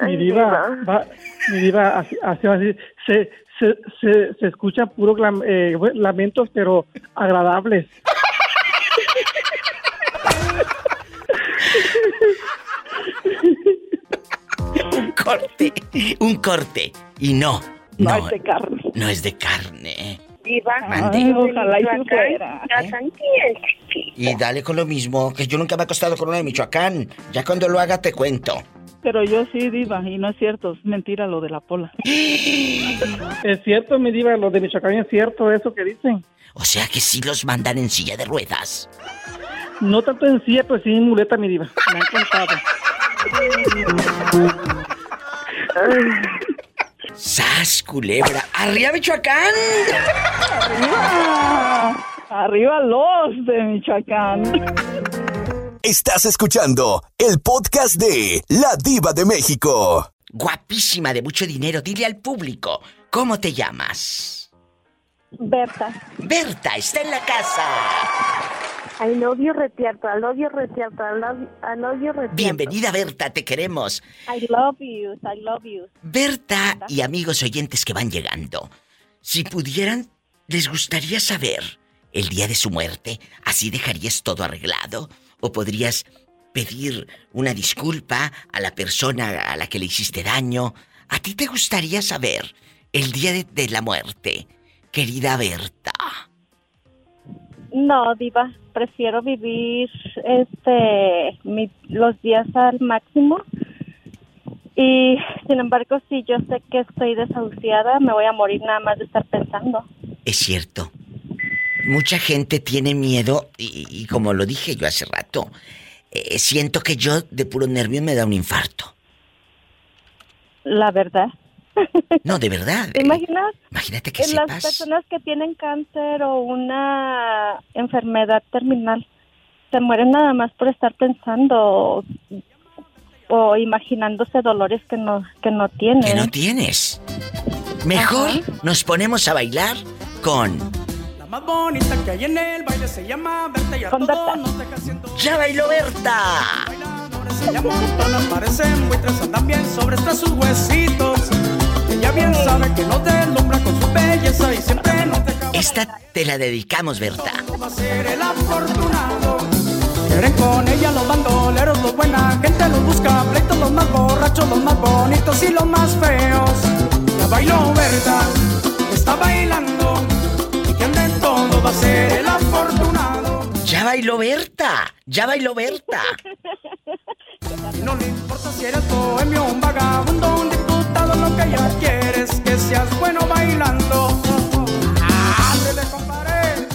mi diva, mi diva, así, así, se, se, se, se escuchan puros eh, lamentos, pero agradables. un corte, un corte. Y no, no, es de carne. No es de carne. Viva. ojalá y Y dale con lo mismo, que yo nunca me he acostado con una de Michoacán. Ya cuando lo haga te cuento. Pero yo sí, Diva, y no es cierto, es mentira lo de la pola. es cierto, mi Diva, lo de Michoacán es cierto, eso que dicen. O sea que sí los mandan en silla de ruedas. No tanto en silla, pues sí en muleta, mi Diva. Me han contado. ¡Sas, culebra! ¡Arriba, Michoacán! ¡Arriba! ¡Arriba los de Michoacán! Estás escuchando el podcast de La Diva de México. Guapísima, de mucho dinero. Dile al público, ¿cómo te llamas? Berta. Berta, está en la casa. I love you, Retierto. I love you, Retierto. I love, I love you, Retierto. Bienvenida, Berta, te queremos. I love you, I love you. Berta y amigos oyentes que van llegando, si pudieran, ¿les gustaría saber el día de su muerte? ¿Así dejarías todo arreglado? ¿O podrías pedir una disculpa a la persona a la que le hiciste daño? ¿A ti te gustaría saber el día de, de la muerte, querida Berta? No, diva, prefiero vivir este los días al máximo. Y sin embargo, si yo sé que estoy desahuciada, me voy a morir nada más de estar pensando. Es cierto. Mucha gente tiene miedo y, como lo dije yo hace rato, eh, siento que yo de puro nervio me da un infarto. La verdad. No, de verdad. ¿Te imaginas? Imagínate que En las sepas. personas que tienen cáncer o una enfermedad terminal se mueren nada más por estar pensando o imaginándose dolores que no que no tienen. Que no tienes. Mejor nos ponemos a bailar con La más bonita que hay en el baile se llama Berta y a todos nos deja haciendo Ya bailó Berta. Se llama Montona, parecen buitres, andan bien sobre hasta sus huesitos. Ella bien sabe que nos deslumbra con su belleza y siempre nos deja Esta te la dedicamos, Berta. va a ser el afortunado. Quieren con ella los bandoleros, los buena gente, los busca pleitos, los más borrachos, los más bonitos y los más feos. Ya bailó Berta, está bailando. Y quien de todo va a ser el afortunado. Ya bailó Berta. Ya bailó Berta. Y no le importa si eres bohemio, un vagabundo, un diputado, lo que ella quiere es que seas bueno bailando.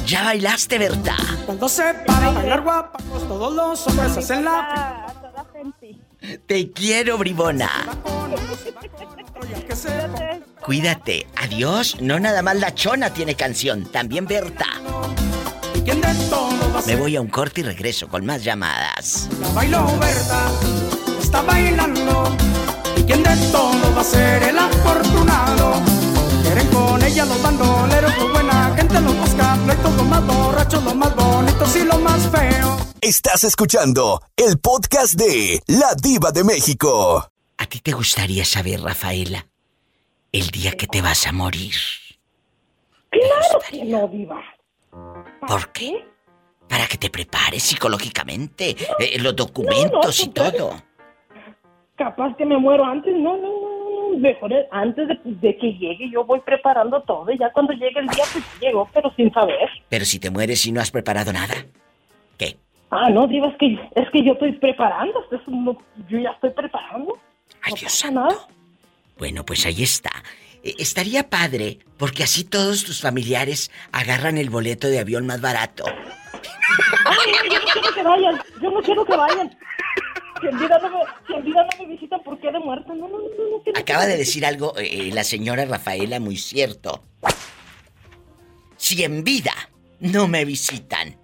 Ya bailaste, Berta. Cuando se para a bailar guapa, pues todos los hombres hacen la... Te quiero, bribona. Cuídate. Adiós. No nada más la chona tiene canción. También Berta. ¿Quién de todo va a Me voy a un corte y regreso con más llamadas. Ya bailó Berta, está bailando. ¿Y quién de todo va a ser el afortunado? Quieren con ella los bandoleros, los buena gente, los buscapleitos, los más borrachos, los más bonitos y los más feos. Estás escuchando el podcast de La Diva de México. ¿A ti te gustaría saber, Rafaela, el día que te vas a morir? Claro que no, Diva. ¿Por qué? Para que te prepares psicológicamente, eh, los documentos y todo. Capaz que me muero antes. No, no, no, no. Mejor es antes de, de que llegue yo voy preparando todo y ya cuando llegue el día pues llegó, pero sin saber. Pero si te mueres y no has preparado nada. Ah, no, Diva, es que, es que yo estoy preparando. No- yo ya estoy preparando. Ay, Dios santo. Bueno, pues ahí está. Eh, Estaría padre, porque así todos tus familiares agarran el boleto de avión más barato. Ay, yo no quiero que vayan. Yo no quiero que vayan. Si en vida no me, si en vida no me ¿por qué de muerta? No, no, no, no. quiero Acaba de decir algo eh, la señora Rafaela muy cierto. Si en vida no me visitan,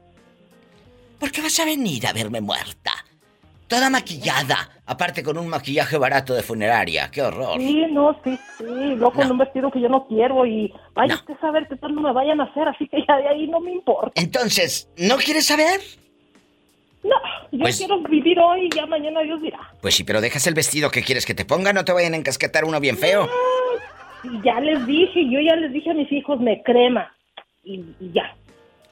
¿por qué vas a venir a verme muerta? Toda maquillada, aparte con un maquillaje barato de funeraria. ¡Qué horror! Sí, no, sí, sí. Luego con un vestido que yo no quiero y vaya usted a saber qué tal no me vayan a hacer, así que ya de ahí no me importa. Entonces, ¿no quieres saber? No, yo Pues- quiero vivir hoy y ya mañana Dios dirá. Pues sí, pero dejas el vestido que quieres que te ponga, no te vayan a encasquetar uno bien feo. Y ya les dije, yo ya les dije a mis hijos, me crema. Y, y ya.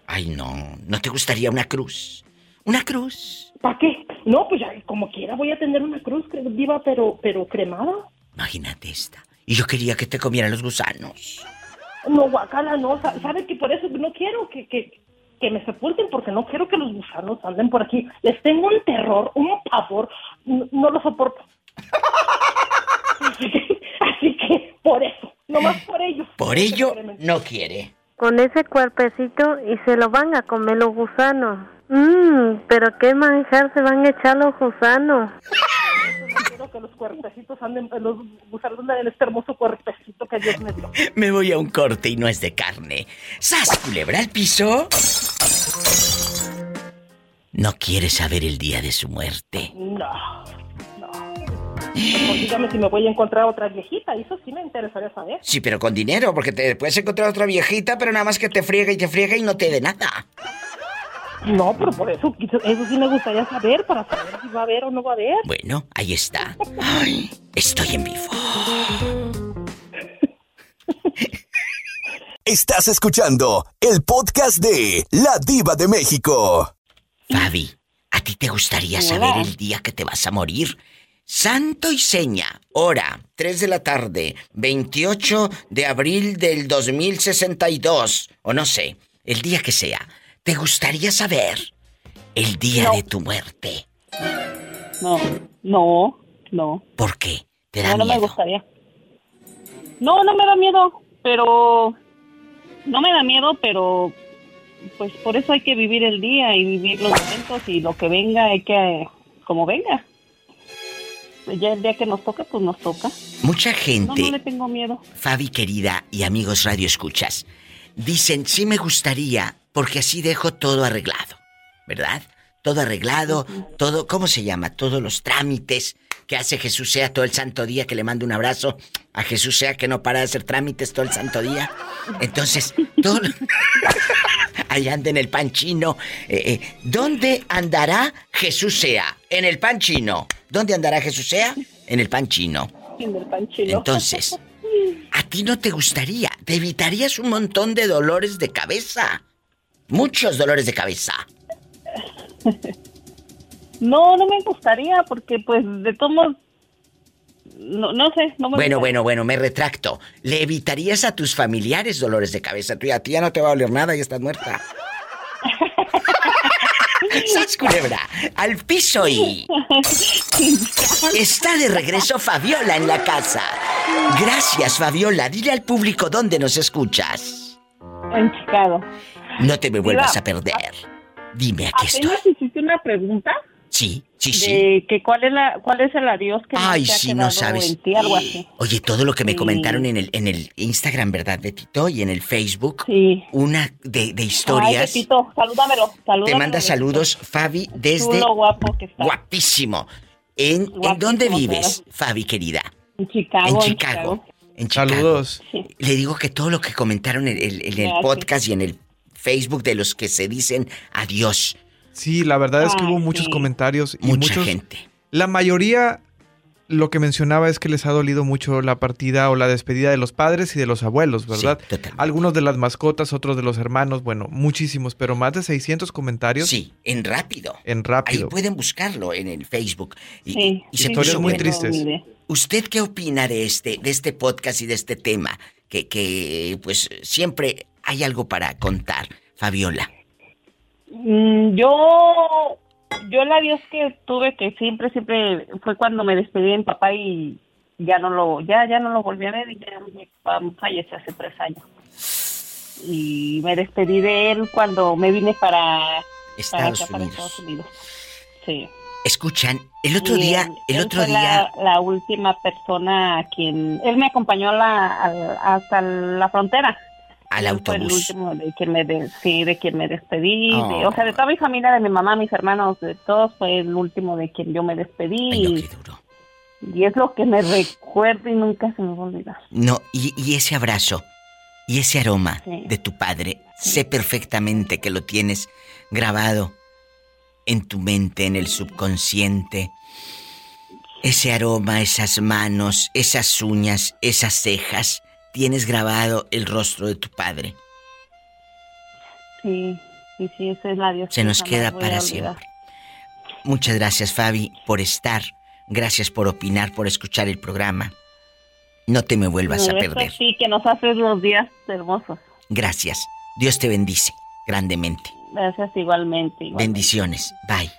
Ay, no, ¿no te gustaría una cruz? ¿Una cruz? ¿Para qué? No, pues ya, como quiera voy a tener una cruz viva, pero, pero cremada. Imagínate esta. Y yo quería que te comieran los gusanos. No, guacala, no. sa- ¿Saben que por eso no quiero que, que, que me sepulten? Porque no quiero que los gusanos anden por aquí. Les tengo un terror, un pavor. No, no lo soporto. así, que, así que, por eso. Nomás por ellos. Por ello, no quiere. con ese cuerpecito y se lo van a comer los gusanos. Mmm, pero qué manjar se van a echar los gusanos. Quiero que los cuerpecitos anden, los gusanos anden en este hermoso cuerpecito que Dios me dio. Me voy a un corte y no es de carne. ¡Sas, culebra al piso! No quiere saber el día de su muerte. No, no. Pues dígame si me voy a encontrar otra viejita, eso sí me interesaría saber. Sí, pero con dinero, porque te puedes encontrar otra viejita, pero nada más que te friega y te friega y no te dé nada. No, pero por eso, eso sí me gustaría saber, para saber si va a haber o no va a haber. Bueno, ahí está. Ay, estoy en vivo. Estás escuchando el podcast de La Diva de México. Fabi, ¿a ti te gustaría Hola. saber el día que te vas a morir? Santo y seña, hora, 3 de la tarde, 28 de abril del 2062, o no sé, el día que sea. ¿Te gustaría saber el día de tu muerte? No, no, no. ¿Por qué? ¿Te da no, no me miedo? gustaría. No, no me da miedo, pero... No me da miedo, pero... Pues por eso hay que vivir el día y vivir los momentos y lo que venga hay que... Como venga. ya el día que nos toca, pues nos toca. Mucha No, gente, no le tengo miedo. Fabi querida y amigos Radio Escuchas, dicen, sí me gustaría, porque así dejo todo arreglado, ¿verdad? Todo arreglado, todo, ¿cómo se llama? Todos los trámites que hace Jesús sea todo el santo día, que le mando un abrazo a Jesús sea que no para de hacer trámites todo el santo día. Entonces, todo... Ahí anda en el pan chino. Eh, eh, ¿Dónde andará Jesús sea? En el pan chino. ¿Dónde andará Jesús sea? En el pan chino. En el pan chino. Entonces, ¿a ti no te gustaría? Te evitarías un montón de dolores de cabeza. Muchos dolores de cabeza. No, no me gustaría porque pues de todos modos, no, no sé, no me Bueno, bueno, bueno, me retracto. ¿Le evitarías a tus familiares dolores de cabeza? Tú, a ti ya no te va a doler nada, ya estás muerta. ¡Sas culebra! ¡Al piso y... Está de regreso Fabiola en la casa. Gracias, Fabiola. Dile al público dónde nos escuchas. En Chicago. No te me vuelvas a perder. Dime, aquí estoy. Hiciste una pregunta Sí, sí, sí. de que cuál es la cuál es el adiós que Ay, ha sí, no sabes. en ti, algo así. Oye, todo lo que me Sí. comentaron en el, en el Instagram, ¿verdad, Betito? Y en el Facebook. Sí. Una de, de Ay, historias. Pepito, salúdamelo, salúdamelo. Te manda saludos, Fabi, desde. Chulo, guapo que está. Guapísimo. ¿En, ¿en dónde vives, Fabi, querida? En Chicago. En en Chicago. En Chicago. Saludos. Le digo que todo lo que comentaron en, el- en el Gracias. podcast y en el Facebook de los que se dicen adiós. Sí, la verdad es que hubo muchos sí. comentarios y Mucha muchos- gente. La mayoría lo que mencionaba es que les ha dolido mucho la partida o la despedida de los padres y de los abuelos, ¿verdad? Algunos de las mascotas, otros de los hermanos, bueno, muchísimos, pero más de 600 comentarios. Sí, en rápido. En Ahí rápido. pueden buscarlo en el Facebook. Y, Sí, y se sí, historias muy bueno. tristes. ¿Usted qué opina de este, de este podcast y de este tema? Que, que pues siempre hay algo para contar, Fabiola. Mm, yo, yo el adiós que tuve que siempre, siempre fue cuando me despedí de mi papá y ya no lo, ya, ya no lo volví a ver y ya mi papá falleció hace tres años. Y me despedí de él cuando me vine para Estados para acá, para Unidos. Estados Unidos. Sí. Escuchan, el otro Y día, el él otro fue día, La, la última persona a quien. Él me acompañó la, hasta la frontera. Al Él Fue el autobús. último de quien me, de- sí, de quien me despedí. Oh. de- o sea, de toda mi familia, de mi mamá, mis hermanos, de todos, fue el último de quien yo me despedí. y, y es lo que me recuerdo y nunca se me va a olvidar. no, y, y ese abrazo y ese aroma Sí. de tu padre, sé perfectamente que lo tienes grabado en tu mente, en el subconsciente. Ese aroma, esas manos, esas uñas, esas cejas, tienes grabado el rostro de tu padre. Sí, sí, sí, ese es la Dios. Se que nos queda para siempre. Muchas gracias, Fabi, por estar. Gracias por opinar, por escuchar el programa. No te me vuelvas a No, perder. Sí, que nos haces los días hermosos. Gracias. Dios te bendice grandemente. Gracias igualmente. igualmente. Bendiciones. Bye.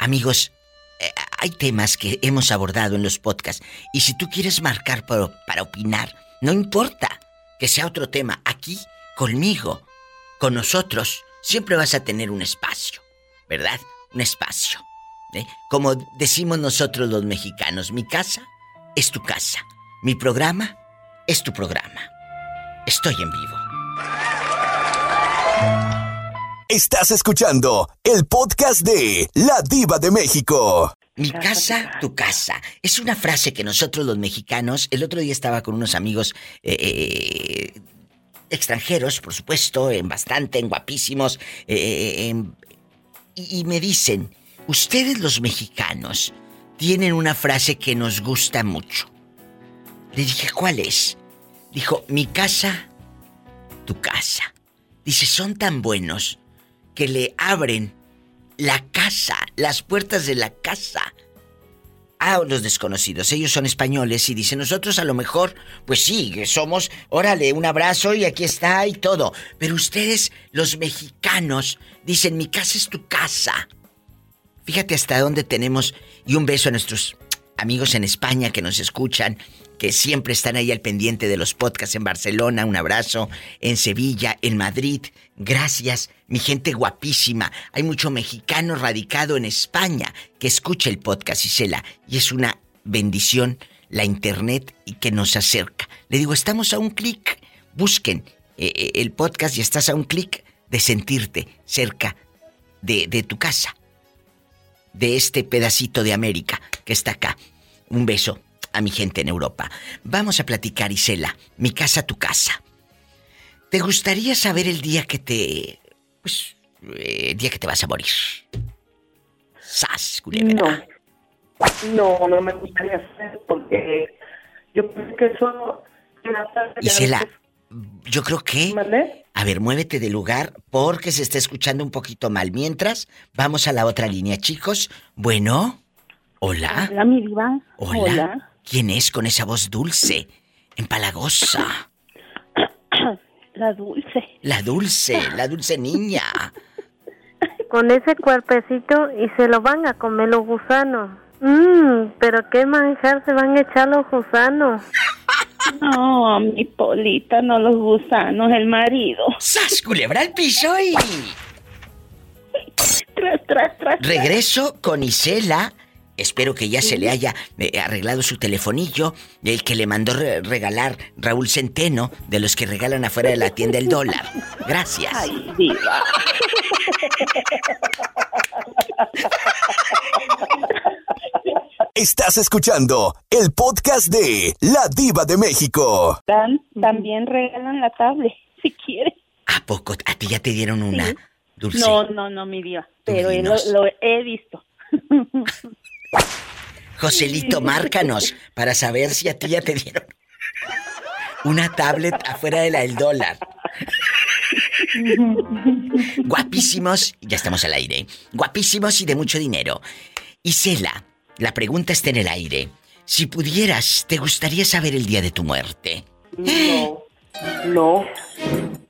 Amigos, eh, hay temas que hemos abordado en los podcasts y si tú quieres marcar para, para opinar, no importa que sea otro tema, aquí, conmigo, con nosotros, siempre vas a tener un espacio, ¿verdad? Un espacio. ¿eh? Como decimos nosotros los mexicanos, mi casa es tu casa, mi programa es tu programa. Estoy en vivo. Estás escuchando el podcast de La Diva de México. Mi casa, tu casa. Es una frase que nosotros los mexicanos, el otro día estaba con unos amigos eh, eh, extranjeros, por supuesto, en bastante, en guapísimos, eh, en- y, y me dicen, ustedes los mexicanos tienen una frase que nos gusta mucho. Le dije, ¿cuál es? Dijo, mi casa, tu casa. Dice, son tan buenos que le abren la casa, las puertas de la casa a los desconocidos. Ellos son españoles y dicen, nosotros a lo mejor, pues sí, somos, órale, un abrazo y aquí está y todo. Pero ustedes, los mexicanos, dicen, mi casa es tu casa. Fíjate hasta dónde tenemos, y un beso a nuestros amigos en España que nos escuchan, que siempre están ahí al pendiente de los podcasts en Barcelona, un abrazo, en Sevilla, en Madrid. Gracias, mi gente guapísima. Hay mucho mexicano radicado en España que escucha el podcast Isela y es una bendición la internet y que nos acerca. Le digo, estamos a un clic. Busquen eh, eh, el podcast y estás a un clic de sentirte cerca de, de tu casa. De este pedacito de América que está acá. Un beso a mi gente en Europa. Vamos a platicar, Isela. Mi casa, tu casa. ¿Te gustaría saber el día que te... Pues, eh, día que te vas a morir? ¡Sas, culebra! No. no, no me gustaría saber porque yo creo que eso... Isela, yo creo que... A ver, muévete de lugar porque se está escuchando un poquito mal. Mientras, vamos a la otra línea, chicos. Bueno, hola. Hola, mi diva. Hola. hola. ¿Quién es con esa voz dulce, empalagosa? La dulce. La dulce, la dulce niña. Con ese cuerpecito y se lo van a comer los gusanos. Mmm, pero qué manjar se van a echar los gusanos. No, mi polita, no los gusanos, el marido. ¡Sas, culebra al piso y... Tras, tras, tras. Regreso con Isela Espero que ya se le haya eh, arreglado su telefonillo, el que le mandó regalar Raúl Centeno, de los que regalan afuera de la tienda el dólar. Gracias. Ay, diva. Estás escuchando el podcast de La Diva de México. también regalan la tablet, si quieres. ¿A poco? ¿A ti ya te dieron una, Dulce? No, no, no, mi diva. Pero lo, lo he visto. Joselito, márcanos para saber si a ti ya te dieron una tablet afuera de la del dólar. Guapísimos, ya estamos al aire. Guapísimos y de mucho dinero. Isela, la pregunta está en el aire. Si pudieras, ¿te gustaría saber el día de tu muerte? No. No.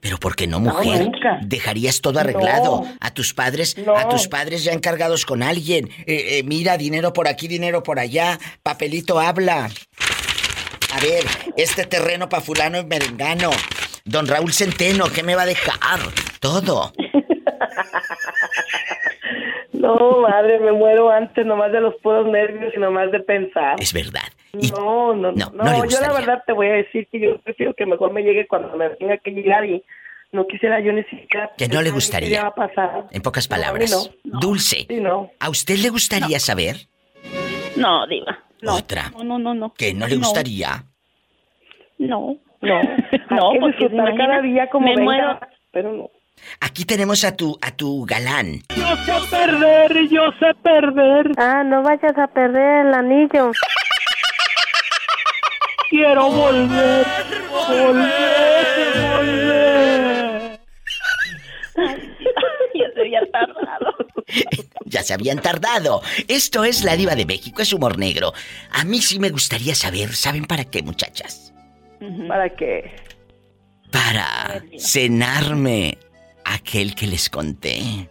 Pero ¿por qué no, mujer? Dejarías todo arreglado. A tus padres, a tus padres ya encargados con alguien. Eh, eh, mira, dinero por aquí, dinero por allá. Papelito habla. A ver, este terreno para fulano y merengano. Don Raúl Centeno, ¿qué me va a dejar? Todo. No, madre, me muero antes nomás de los puros nervios y nomás de pensar. Es verdad. No, no, no. no, yo la verdad te voy a decir que yo prefiero que mejor me llegue cuando me tenga que llegar y no quisiera yo ni siquiera... Que no le gustaría. pasar. En pocas palabras. Dulce. ¿A usted le gustaría saber? No, diva. Otra. No, no, no, no. ¿Que no le gustaría? No. No. no, porque cada día como me muero. Pero no. Aquí tenemos a tu a tu galán. Yo sé perder, yo sé perder. Ah, no vayas a perder el anillo. Quiero volver, volver, volver. ya se habían tardado. ya se habían tardado. Esto es La Diva de México, es humor negro. A mí sí me gustaría saber, ¿saben para qué, muchachas? ¿Para qué? Para cenarme aquel que les conté.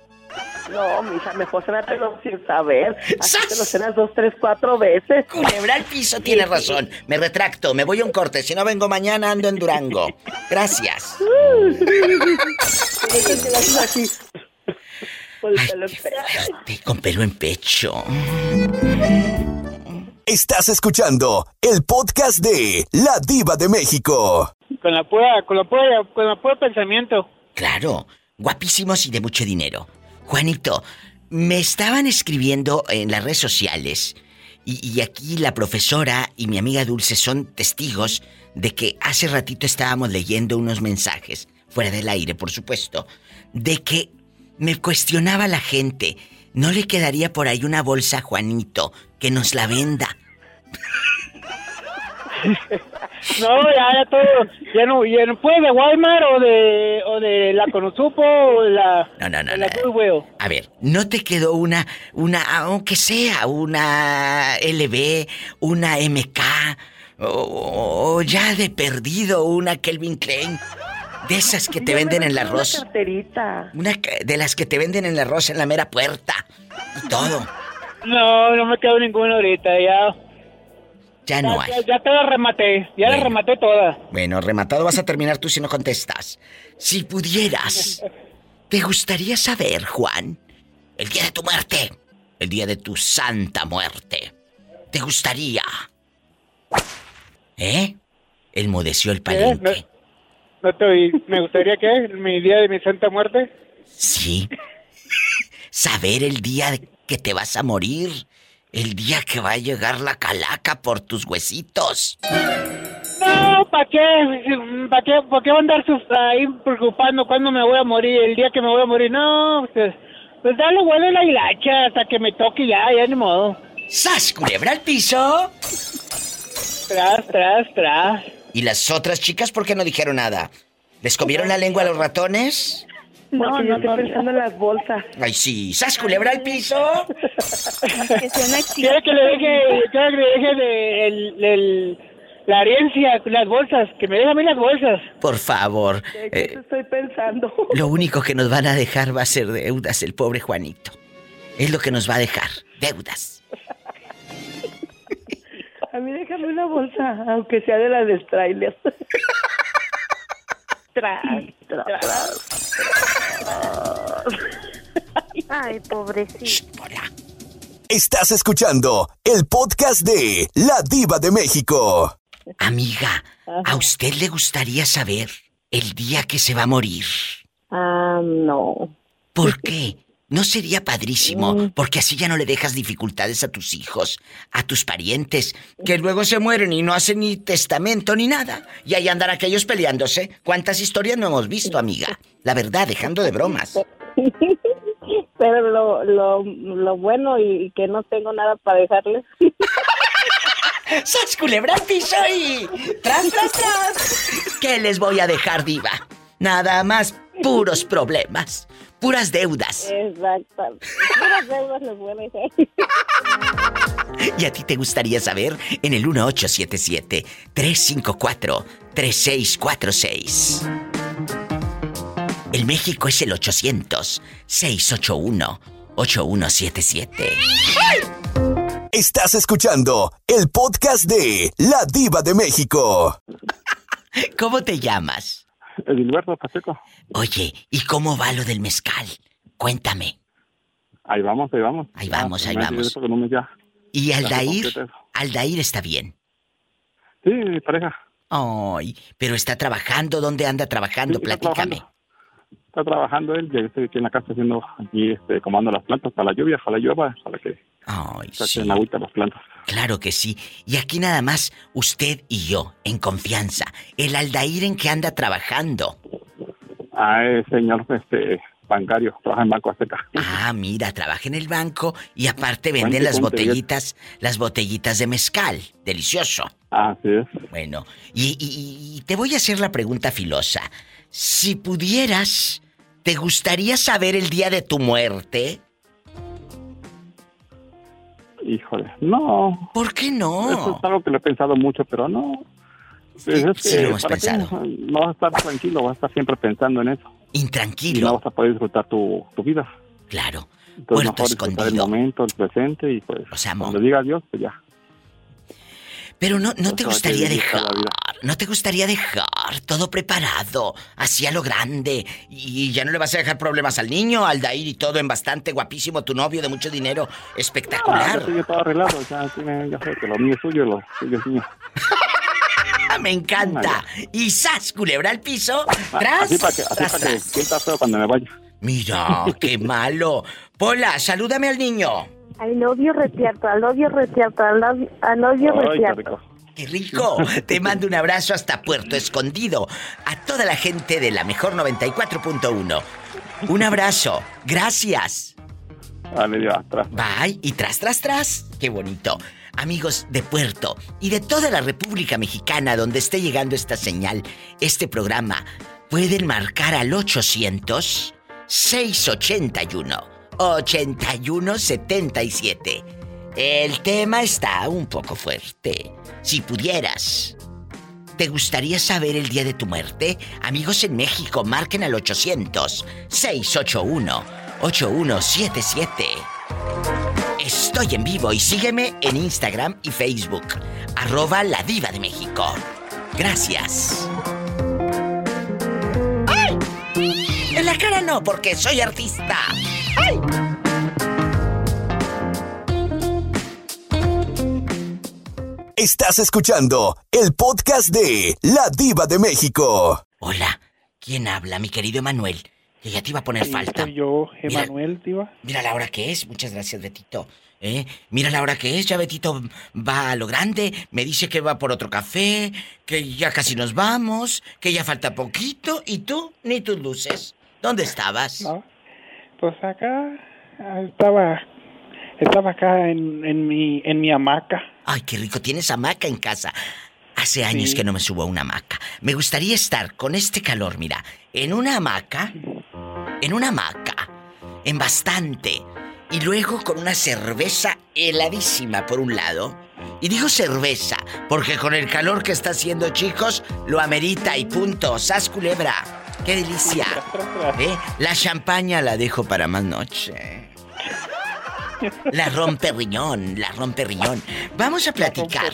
No, mija, mejor cenártelo sin saber. Así te lo cenas dos, tres, cuatro veces. Culebra al piso, tiene razón. Me retracto, me voy a un corte. Si no vengo mañana, ando en Durango. Gracias. Ay, con pelo en pecho. Estás escuchando el podcast de La Diva de México. Con la pura, con la pura, con la pura pensamiento. Claro guapísimos y de mucho dinero. Juanito, me estaban escribiendo en las redes sociales y, aquí la profesora y mi amiga Dulce son testigos de que hace ratito estábamos leyendo unos mensajes, fuera del aire, por supuesto, de que me cuestionaba la gente, ¿no le quedaría por ahí una bolsa Juanito que nos la venda? No, ya, ya todo, ya no, ya no puede de Walmart o de, o de la Conosupo o de la... No, no, no, no. A ver, ¿no te quedó una, una, aunque sea una LB, una MK, o, ya de perdido una Kelvin Klein? De esas que te venden en el arroz. Una Una de las que te venden en el arroz en la mera puerta. Y todo. No, no me quedó ninguna ahorita, ya. Ya no hay. Ya, te la rematé, ya la rematé toda. Bueno, rematado vas a terminar tú si no contestas. Si pudieras, ¿te gustaría saber, Juan, el día de tu muerte? El día de tu santa muerte. te gustaría? ¿Eh? Enmudeció el palenque. No, te oí. ¿Me gustaría que mi día de mi santa muerte? Sí. Saber el día que te vas a morir. El día que va a llegar la calaca por tus huesitos. No, ¿para qué? ¿Para qué? ¿Por qué andar ahí preocupando cuándo me voy a morir? El día que me voy a morir. No, pues, pues dale vuelo la hilacha hasta que me toque ya, ya ni modo. ¡Sas, culebra al piso! Tras, tras, tras. ¿Y las otras chicas por qué no dijeron nada? ¿Les comieron la lengua a los ratones? No, no estoy pensando en las bolsas. Ay, sí. ¿Sas culebra al piso? Quiero que le deje, quiero que le deje de, el, el- la herencia, las bolsas, que me deje a mí las bolsas. Por favor. ¿Qué Eh, estoy pensando? lo único que nos van a dejar va a ser deudas, el pobre Juanito. Es lo que nos va a dejar, deudas. A mí déjame una bolsa, aunque sea de las de trailers. tras, tras, Ay, pobrecito. Estás escuchando el podcast de La Diva de México. Amiga, ¿a usted le gustaría saber el día que se va a morir? Ah, no. ¿Por qué? ¿No sería padrísimo? Porque así ya no le dejas dificultades a tus hijos, a tus parientes, que luego se mueren y no hacen ni testamento ni nada. Y ahí andan aquellos peleándose. ¿Cuántas historias no hemos visto, amiga? La verdad, dejando de bromas. Pero lo, lo, lo bueno y que no tengo nada para dejarles. ¡Sas culebra al piso y... ¡Tras, tras, tras! ¿Qué les voy a dejar, diva? Nada más puros problemas, puras deudas. Exacto. Puras deudas a dejar. ¿Y a ti te gustaría saber? En el 1877-354-3646. El México es el 800-681-8177. Estás escuchando el podcast de La Diva de México. ¿Cómo te llamas? Edilberto Pacheco. Oye, ¿y cómo va lo del mezcal? Cuéntame. Ahí vamos, ahí vamos. Ahí vamos, ahí vamos. ya. ¿Y Aldair? Aldair está bien. Sí, mi pareja. Ay, pero está trabajando. ¿Dónde anda trabajando? Sí, Platícame. Está trabajando él, yo estoy aquí en la casa haciendo aquí, este, comando las plantas para la lluvia, para la llueva, para que Ay, saquen agüita las plantas. Claro que sí. Y aquí nada más usted y yo, en confianza. El Aldair en que anda trabajando. Ah, señor, este, bancario, trabaja en Banco Azteca. Ah, mira, trabaja en el banco y aparte venden Cuente, las botellitas, las botellitas de mezcal. Delicioso. Así es. Bueno, y, y- y te voy a hacer la pregunta filosa. Si pudieras, ¿te gustaría saber el día de tu muerte? Híjole, no. ¿Por qué no? Eso es algo que lo he pensado mucho, pero no. Pues es sí que, lo hemos pensado. No vas a estar tranquilo, vas a estar siempre pensando en eso. Intranquilo. Y no vas a poder disfrutar tu, tu vida. Claro. Entonces, Puerto mejor disfrutar el escondido. momento, el presente y pues O sea, cuando diga adiós, pues ya. Pero no, no te gustaría dejar, no te gustaría dejar todo preparado, así a lo grande. Y ya no le vas a dejar problemas al niño, al Dair y todo en bastante guapísimo, tu novio de mucho dinero, espectacular. ya tengo todo arreglado, ya, tiene, ya sé que lo mío es suyo, lo suyo es mío. Me encanta. Y sas, culebra al piso. Ah, Tras, Así para que, así tras, para que cuando me vaya. Mira, qué malo. Pola, salúdame al niño. Al novio retierto, al novio retierto, al novio, al novio Ay, qué retierto. ¡Qué rico! Te mando un abrazo hasta Puerto Escondido. A toda la gente de la mejor 94.1. Un abrazo. Gracias. Dale, ya, atrás. Bye. Y tras, tras, tras. Qué bonito. Amigos de Puerto y de toda la República Mexicana donde esté llegando esta señal, este programa, pueden marcar al 800 681 8177. El tema está un poco fuerte. Si pudieras, ¿te gustaría saber el día de tu muerte? Amigos en México, marquen al 800 681 8177. Estoy en vivo y sígueme en Instagram y Facebook. Arroba la diva de México. Gracias. ¡Ay! En la cara no, porque soy artista. ¡Ay! Estás escuchando el podcast de La Diva de México. Hola, ¿quién habla? Mi querido Emanuel. Que ya te iba a poner Sí, falta. soy yo, Mira- Emanuel, diva. Mira la hora que es. Muchas gracias, Betito. ¿Eh? Mira la hora que es. Ya Betito va a lo grande. Me dice que va por otro café. Que ya casi nos vamos. Que ya falta poquito. ¿Y tú? Ni tus luces. ¿Dónde estabas? No, pues acá estaba estaba acá en, en mi en mi hamaca. Ay, qué rico. Tienes hamaca en casa. Hace años Sí. que no me subo a una hamaca. Me gustaría estar con este calor, mira, en una hamaca, en una hamaca, en bastante, y luego con una cerveza heladísima por un lado. Y digo cerveza, porque con el calor que está haciendo, chicos, lo amerita y punto. ¡Sas culebra! ¡Qué delicia! ¿Eh? La champaña la dejo para más noche. La rompe riñón, la rompe riñón. Vamos a platicar.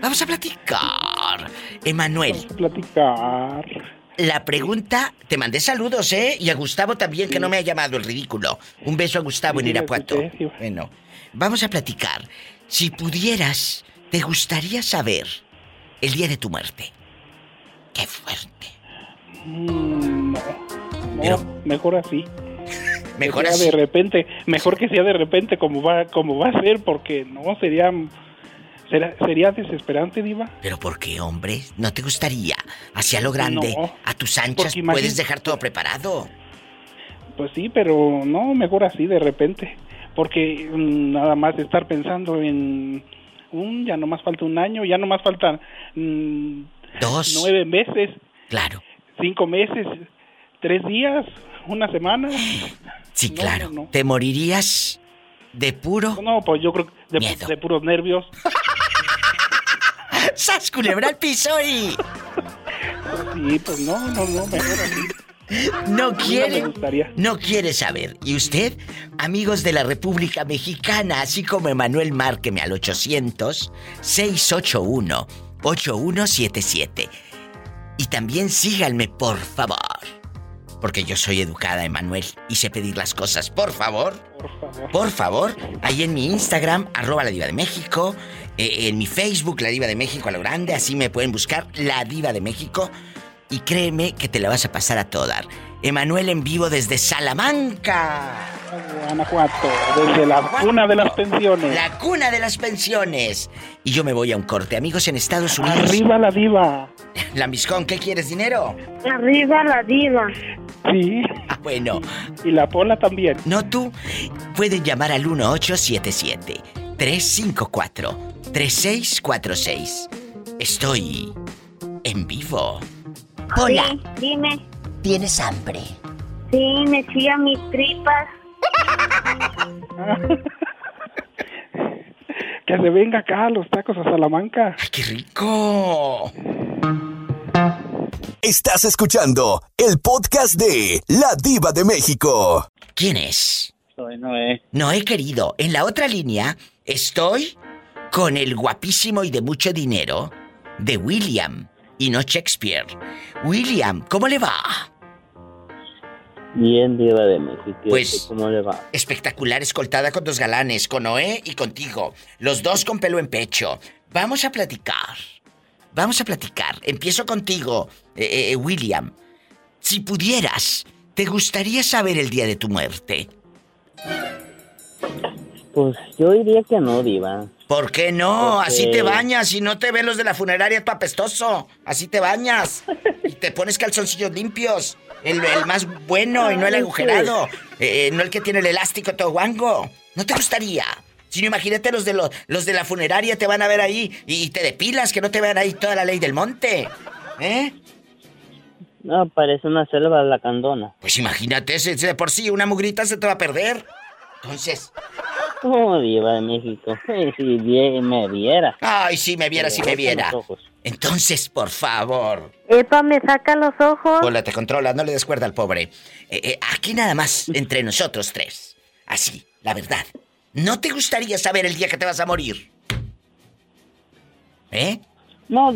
Vamos a platicar. Emanuel. platicar. La pregunta, te mandé saludos, ¿eh? Y a Gustavo también, que no me ha llamado el ridículo. Un beso a Gustavo en Sí, Irapuato. sí. Bueno, vamos a platicar. Si pudieras, ¿te gustaría saber el día de tu muerte? Qué fuerte. Mm, no, no, mejor así. Mejor que sea así. de repente, mejor que sea de repente como va como va a ser porque no sería sería desesperante, diva. Pero ¿por qué, hombre? ¿No te gustaría? Hacia lo grande, No, a tus anchas, puedes dejar todo preparado. Pues sí, pero no, mejor así de repente, porque mm, nada más estar pensando en un ya no más falta un año, ya no más faltan mm, Dos. nueve meses, Claro. Cinco meses, tres días, una semana. Sí, No, claro. no. ¿Te morirías de puro? No, pues yo creo que de, Miedo. de puros nervios. ¡Sas, culebra al piso y... Sí, pues no, no, no, mejor así. No quiere, no quiere saber. ¿Y usted, amigos de la República Mexicana, así como Emanuel, márqueme al 800-681-8177. Y también síganme, por favor. Porque yo soy educada, Emanuel, y sé pedir las cosas, por favor. Por favor. Por favor, ahí en mi Instagram, arroba la diva de México, eh, en mi Facebook, la diva de México a lo grande, así me pueden buscar, la diva de México, y créeme que te la vas a pasar a toda. Emanuel en vivo desde Salamanca. Guanajuato, desde la cuna de las pensiones. La cuna de las pensiones. Y yo me voy a un corte. Amigos en Estados Unidos. Arriba la diva. La Miscón, ¿qué quieres? ¿Dinero? Arriba la diva. Sí. Ah, bueno. Y la pola también. No tú. Pueden llamar al 1877-354-3646. Estoy en vivo. Hola. Sí, dime. ¿Tienes hambre? Sí, me chillan mis tripas. Que se venga acá a los tacos a Salamanca. ¡Ay, qué rico! Estás escuchando el podcast de La Diva de México. ¿Quién es? Soy Noé. Noé querido, en la otra línea estoy con el guapísimo y de mucho dinero de William y no Shakespeare. William, ¿cómo le va? Bien, Diva de México. ¿Y Pues- ¿Cómo le va? Espectacular escoltada con dos galanes, con Noé y contigo. Los dos con pelo en pecho. Vamos a platicar. Vamos a platicar. Empiezo contigo, eh, eh, William. Si pudieras, ¿te gustaría saber el día de tu muerte? Pues yo diría que no, Diva. ¿Por qué no? Porque- Así te bañas y no te ven los de la funeraria tu apestoso. Así te bañas. Y te pones calzoncillos limpios. El, el más bueno y no el agujerado. Eh, no el que tiene el elástico todo guango. ¿No te gustaría? Si no, imagínate los de, los, los de la funeraria te van a ver ahí y te depilas, que no te vean ahí toda la ley del monte. ¿Eh? No, parece una selva la candona. Pues imagínate, si de por sí una mugrita se te va a perder. Entonces, Oh, Diva de México. Si bien me viera. ay, si me viera, si me viera. Entonces, por favor. Epa, me saca los ojos. Hola, te controla, no le des cuerda al pobre. Eh, eh, aquí nada más, entre nosotros tres. Así, la verdad. ¿No te gustaría saber el día que te vas a morir? ¿Eh? No,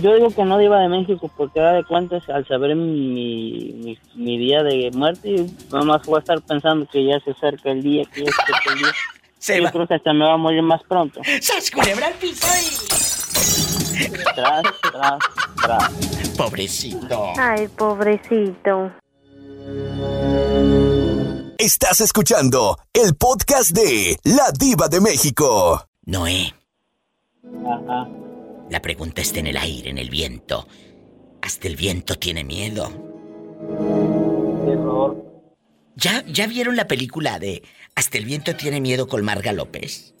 yo digo que no Diva de México porque da de cuentas al saber mi, mi, mi día de muerte, nomás voy a estar pensando que ya se acerca el día, que ya se acerca el día. Se yo va. creo que hasta me va a morir más pronto. ¡Sas, culebra al piso y- Tras, tras, tras. Pobrecito. Ay, pobrecito. Estás escuchando el podcast de La Diva de México. Noé, Ajá. La pregunta está en el aire, en el viento. Hasta el viento tiene miedo. Terror. ¿Ya, ¿Ya vieron la película de Hasta el viento tiene miedo con Marga López?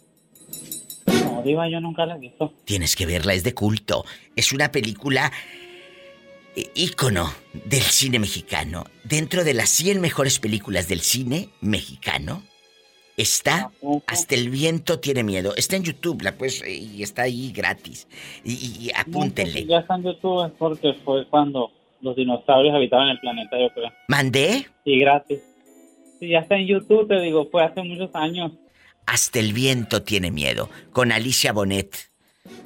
No, Diva, yo nunca la he visto. Tienes que verla, es de culto. Es una película eh, ícono del cine mexicano. Dentro de las 100 mejores películas del cine mexicano está Hasta el viento tiene miedo. Está en YouTube, la pues y está ahí gratis. Y, y- apúntenle. Ya está en YouTube es porque fue cuando los dinosaurios habitaban el planeta, yo creo. ¿Mandé? Y gratis. Sí, ya está en YouTube, te digo, fue hace muchos años. Hasta el viento tiene miedo. Con Alicia Bonet,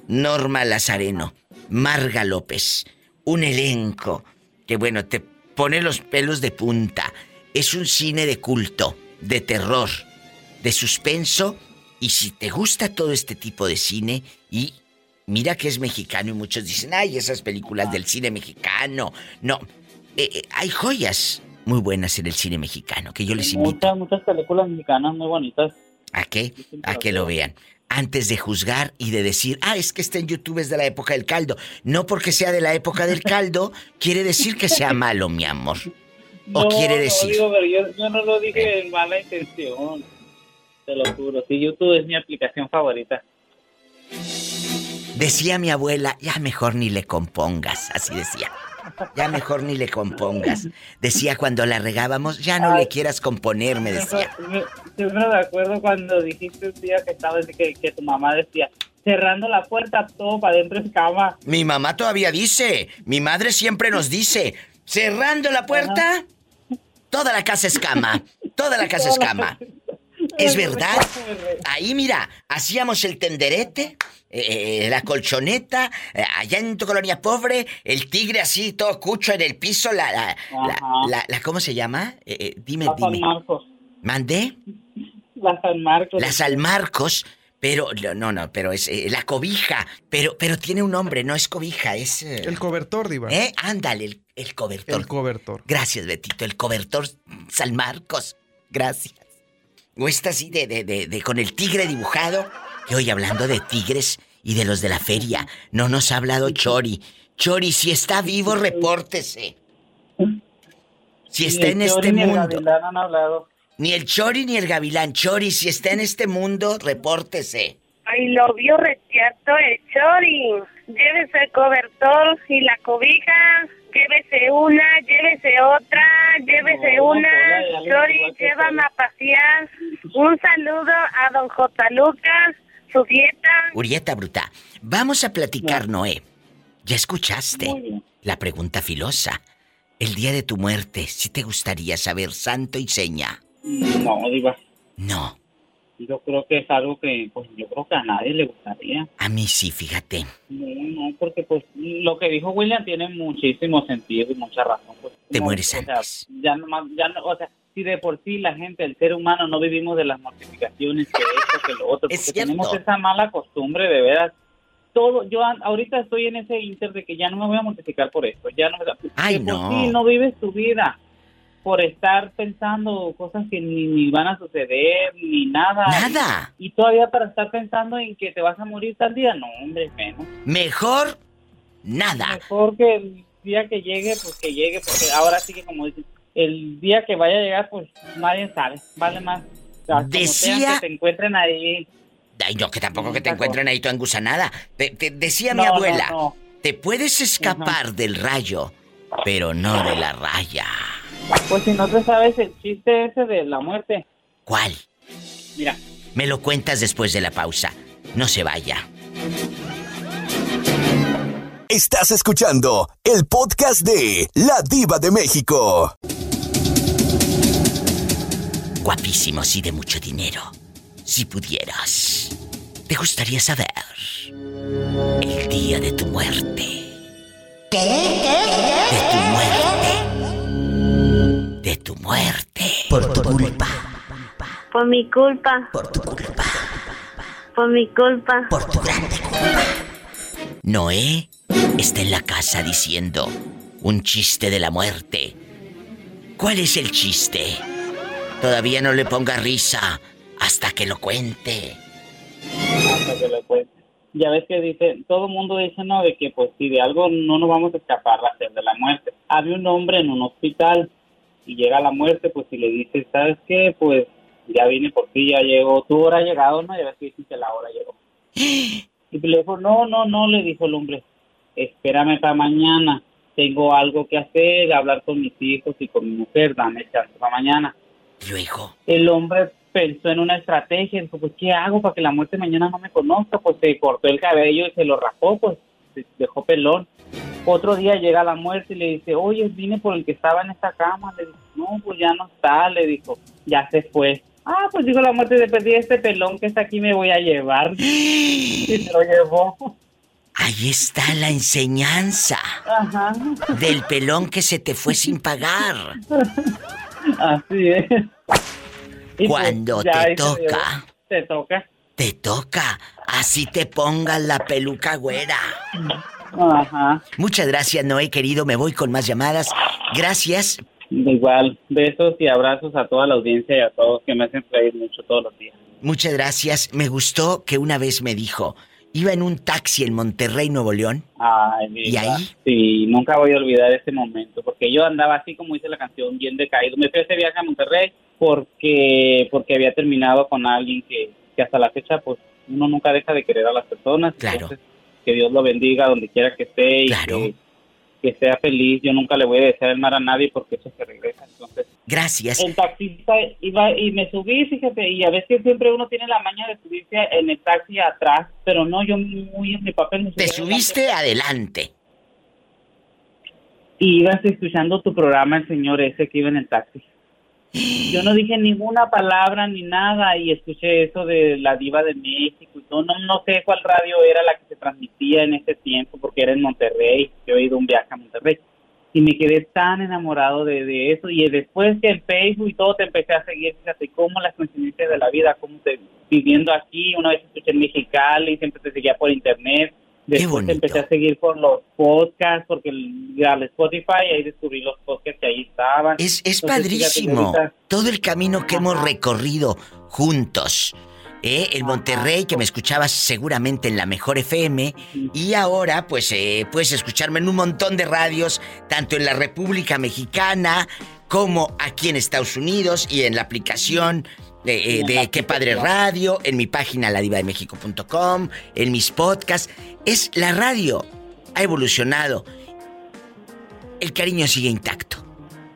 Norma Lazareno, Marga López. Un elenco que, bueno, te pone los pelos de punta. Es un cine de culto, de terror, de suspenso. Y si te gusta todo este tipo de cine, y mira que es mexicano, y muchos dicen, ay, esas películas del cine mexicano. No, eh, eh, hay joyas muy buenas en el cine mexicano que yo les invito. Muchas, muchas películas mexicanas muy bonitas. ¿A qué? A que lo vean. Antes de juzgar y de decir, ah, es que este en YouTube es de la época del caldo. No porque sea de la época del caldo, quiere decir que sea malo, mi amor. O quiere no, decir. digo, pero yo, yo no lo dije en mala intención. Te lo juro. Sí, YouTube es mi aplicación favorita. Decía mi abuela, ya mejor ni le compongas, así decía. Ya mejor ni le compongas. Decía cuando la regábamos, ya no le quieras componer, me decía. Siempre me acuerdo cuando dijiste un día que estabas, que, que tu mamá decía, cerrando la puerta, todo para adentro es cama. Mi mamá todavía dice, mi madre siempre nos dice, cerrando la puerta, toda la casa es cama, toda la casa es cama. Es verdad. Ahí mira, hacíamos el tenderete, eh, la colchoneta, eh, allá en tu colonia pobre, el tigre así, todo cucho en el piso, la, la, la, la- la- ¿cómo se llama? Eh, eh, dime, La San dime. Marcos. ¿Mandé? La San Marcos. La San Marcos, pero no, no, pero es eh, la cobija, pero, pero tiene un nombre, no es cobija, es. eh, El cobertor, Diva. ¿Eh? Ándale, el, el cobertor. El cobertor. Gracias, Betito, el cobertor San Marcos. Gracias. O está así de, de, de, de- con el tigre dibujado. Y hoy hablando de tigres y de los de la feria, no nos ha hablado Chori. Chori, si está vivo, repórtese. Si Ni está el en este Chori ni el mundo. Gavilán han hablado. Ni el Chori ni el Gavilán. Chori, si está en este mundo, repórtese. Ay, lo vio retiato el chori. Llévese el cobertor y la cobija. Llévese una, llévese otra, llévese No, una. Que llévame a pasear. Un saludo a don J. Lucas, su dieta. Urieta Bruta, vamos a platicar, Noé. ¿Ya escuchaste la pregunta filosa? El día de tu muerte, si te gustaría saber santo y seña. No, Diva. No, Yo creo que es algo que, pues, yo creo que a nadie le gustaría. a mí sí, fíjate. No, no, porque, pues, lo que dijo William tiene muchísimo sentido y mucha razón. Pues, Te No, mueres o sea, ya no ya no, o sea, si de por sí la gente, el ser humano, no vivimos de las mortificaciones que esto, que lo otro, porque tenemos esa mala costumbre de veras. Todo, yo ahorita estoy en ese inter de que ya no me voy a mortificar por esto, ya no me da- Ay, de por no. sí no vives tu vida por estar pensando cosas que ni, ni van a suceder, ni nada. Nada. Y, y todavía para estar pensando en que te vas a morir tal día, no, hombre, menos. Mejor nada. Mejor que el día que llegue, pues que llegue, porque ahora sí que como dicen, el día que vaya a llegar, pues nadie sabe, vale más. Decía- que te encuentren ahí. Ay, no, que tampoco que te encuentren ahí tu engusanada. Te, te decía No, mi abuela, no. te puedes escapar del rayo, pero no de la raya. Pues si no te sabes el chiste ese de la muerte, ¿Cuál? mira, Me lo cuentas después de la pausa. No se vaya. Estás escuchando el podcast de La Diva de México. Guapísimos y de mucho dinero. Si pudieras, ¿te gustaría saber el día de tu muerte? De tu muerte. De tu muerte. Por tu culpa. Por mi culpa. Por tu culpa. Por mi culpa. Por tu grande culpa. Noé está en la casa diciendo un chiste de la muerte. ¿Cuál es el chiste? Todavía no le ponga risa hasta que lo cuente. Hasta que lo cuente. Ya ves que dice, todo el mundo dice, no, de que pues si de algo no nos vamos a escapar va a ser de la muerte. Había un hombre en un hospital y llega la muerte, pues si le dice, ¿sabes qué? Pues ya vine por ti, ya llegó, tu hora ha llegado, ¿no? Ya ves que que la hora llegó. Y le dijo, no, no, no, le dijo el hombre, espérame para mañana, tengo algo que hacer, hablar con mis hijos y con mi mujer, dame chance para mañana. Luego. El hombre pensó en una estrategia, dijo, pues, ¿qué hago para que la muerte mañana no me conozca? Pues se cortó el cabello y se lo rapó, pues, se dejó pelón. Otro día llega la muerte y le dice, oye, vine por el que estaba en esta cama. Le dijo, no, pues ya no está, le dijo, ya se fue. Ah, pues dijo la muerte, de perdí este pelón que está aquí me voy a llevar. y se lo llevó. Ahí está la enseñanza Ajá. del pelón que se te fue sin pagar. Así es. Y pues, Cuando te toca, Te toca. te toca. Así te pongas la peluca güera. Ajá. Muchas gracias, Noé, querido. Me voy con más llamadas. Gracias. Igual, besos y abrazos a toda la audiencia y a todos que me hacen reír mucho todos los días. Muchas gracias. Me gustó que una vez me dijo, iba en un taxi en Monterrey, Nuevo León. Ay, ¿Y mira, ahí? Sí, nunca voy a olvidar ese momento, porque yo andaba así como dice la canción, bien decaído. Me fui a ese viaje a Monterrey porque porque había terminado con alguien que, que hasta la fecha, pues, uno nunca deja de querer a las personas. Claro. Entonces, que Dios lo bendiga donde quiera que esté y que, que sea feliz. Yo nunca le voy a desear el mal a nadie porque eso se regresa. Entonces, Gracias. el taxista iba y me subí, fíjate, y a veces siempre uno tiene la maña de subirse en el taxi atrás, pero no, yo muy en mi papel me Te subiste adelante. y ibas escuchando tu programa el señor ese que iba en el taxi. Yo no dije ninguna palabra ni nada y escuché eso de la diva de México todo. No, no sé cuál radio era la que se transmitía en ese tiempo porque era en Monterrey. Yo he ido un viaje a Monterrey y me quedé tan enamorado de, de eso y después que en Facebook y todo te empecé a seguir, fíjate cómo las coincidencias de la vida, cómo te viviendo aquí, una vez escuché en Mexicali, siempre te seguía por internet. Después empecé a seguir por los podcasts, porque al Spotify ahí descubrí los podcasts que ahí estaban. Es, es Entonces, padrísimo todo el camino que hemos recorrido juntos. ¿eh? El Monterrey, que me escuchabas seguramente en la mejor FM, y ahora pues eh, puedes escucharme en un montón de radios, tanto en la República Mexicana como aquí en Estados Unidos y en la aplicación de, eh, de Qué Padre Radio, en mi página ladivademexico.com, en mis podcasts. Es la radio, ha evolucionado. El cariño sigue intacto.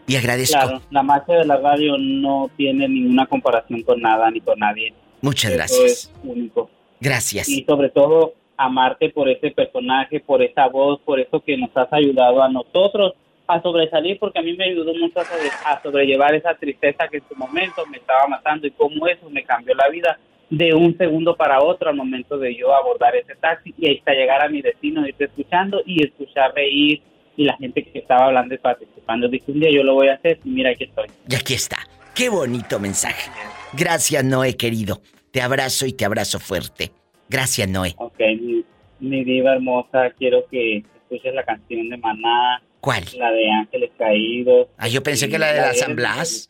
Y agradezco. Claro, la magia de la radio no tiene ninguna comparación con nada ni con nadie. Muchas Eso gracias. es único. Gracias. Y sobre todo, amarte por ese personaje, por esa voz, por eso que nos has ayudado a nosotros a sobresalir, porque a mí me ayudó mucho a, sobre- a sobrellevar esa tristeza que en su momento me estaba matando y cómo eso me cambió la vida de un segundo para otro al momento de yo abordar ese taxi y hasta llegar a mi destino, irte escuchando y escuchar reír y la gente que estaba hablando y participando. Dije, un día yo lo voy a hacer y mira, aquí estoy. Y aquí está. Qué bonito mensaje. Gracias, Noé, querido. Te abrazo y te abrazo fuerte. Gracias, Noé. Ok, mi, mi diva hermosa, quiero que escuches la canción de Maná. ¿Cuál? La de Ángeles Caídos. Ah, yo pensé que la de la Eres San Blas.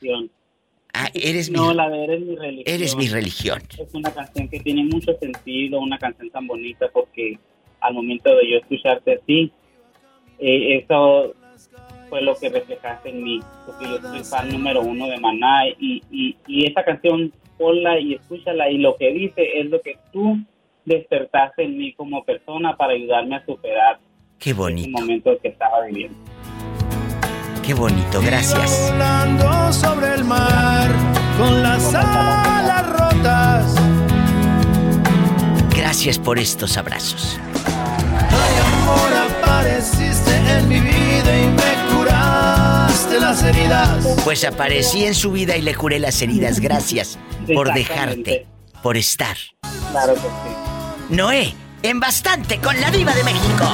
Ah, eres mi... No, la de Eres mi religión. Eres mi religión. Es una canción que tiene mucho sentido, una canción tan bonita porque al momento de yo escucharte a ti, eh, eso fue lo que reflejaste en mí, porque yo soy fan número uno de Maná y, y, y esa canción ponla y escúchala y lo que dice es lo que tú despertaste en mí como persona para ayudarme a superar Qué bonito, momento que estaba viviendo. qué bonito. Gracias. Volando sobre el mar con las alas rotas. Gracias por estos abrazos. Amor, apareciste en mi vida y me curaste las heridas. Pues aparecí en su vida y le curé las heridas. Gracias por dejarte, por estar. Claro que sí. Noé, en bastante con la diva de México.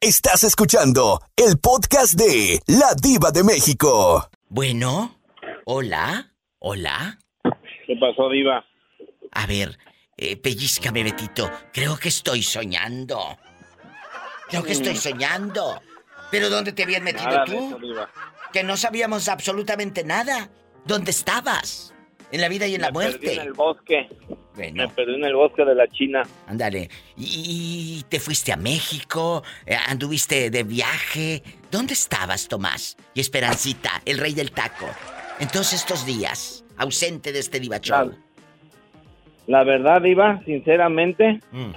Estás escuchando el podcast de La Diva de México. Bueno, hola, hola. ¿Qué pasó, Diva? A ver, Eh, pellizcame, Betito. Creo que estoy soñando. Creo que estoy soñando. ¿Pero dónde te habías metido Nada de tú? eso, Diva. Que no sabíamos absolutamente nada. ¿Dónde estabas? En la vida y en la Me perdí muerte. en el bosque. Bueno. Me perdí en el bosque de la China. Ándale. ¿Y, y te fuiste a México? Eh, ¿Anduviste de viaje? ¿Dónde estabas, Tomás? Y Esperancita, el rey del taco. En todos estos días, ausente de este diva show. La verdad, Diva, sinceramente, Mm.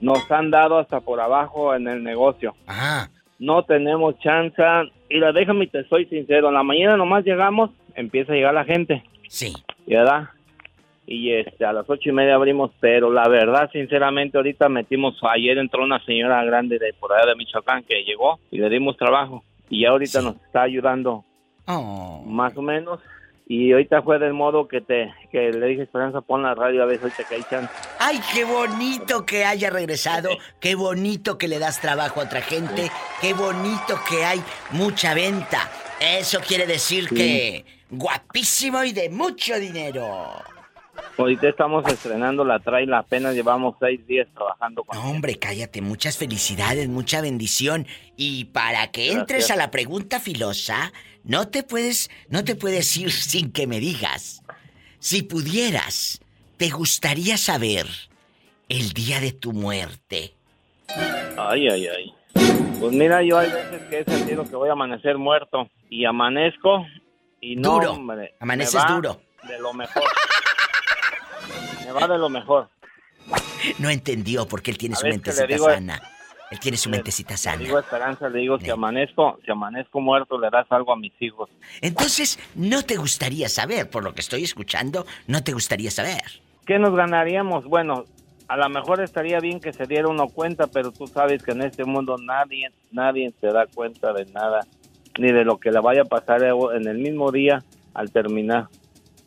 nos han dado hasta por abajo en el negocio. Ah. No tenemos chance. Mira, déjame y te soy sincero. En la mañana nomás llegamos, empieza a llegar la gente. Sí. ¿Verdad? Y este, a las ocho y media abrimos, pero la verdad, sinceramente, ahorita metimos, ayer entró una señora grande de por allá de Michoacán que llegó y le dimos trabajo. Y ya ahorita nos está ayudando Oh. más o menos. Y ahorita fue del modo que te que le dije, Esperanza, pon la radio a ver ahorita que hay chance. ¡Ay, qué bonito que haya regresado! ¡Qué bonito que le das trabajo a otra gente! ¡Qué bonito que hay mucha venta! Eso quiere decir que guapísimo y de mucho dinero. Ahorita estamos estrenando la trail, apenas llevamos seis días trabajando con No, hombre, cállate. Muchas felicidades, mucha bendición. Y para que entres a la pregunta filosa, no te puedes, no te puedes ir sin que me digas. Si pudieras, ¿te gustaría saber el día de tu muerte? Ay, ay, ay. Pues mira, yo hay veces que he sentido que voy a amanecer muerto y amanezco y no, Duro. hombre, Amaneces me va duro. De lo mejor. me va de lo mejor. No entendió porque él tiene A su mentecita le digo- sana. Él tiene su mentecita Le sana. digo a Esperanza, le digo, si amanezco, si amanezco muerto, le das algo a mis hijos. Entonces, no te gustaría saber, por lo que estoy escuchando, no te gustaría saber. ¿Qué nos ganaríamos? Bueno, a lo mejor estaría bien que se diera uno cuenta, pero tú sabes que en este mundo nadie, nadie se da cuenta de nada, ni de lo que le vaya a pasar en el mismo día al terminar.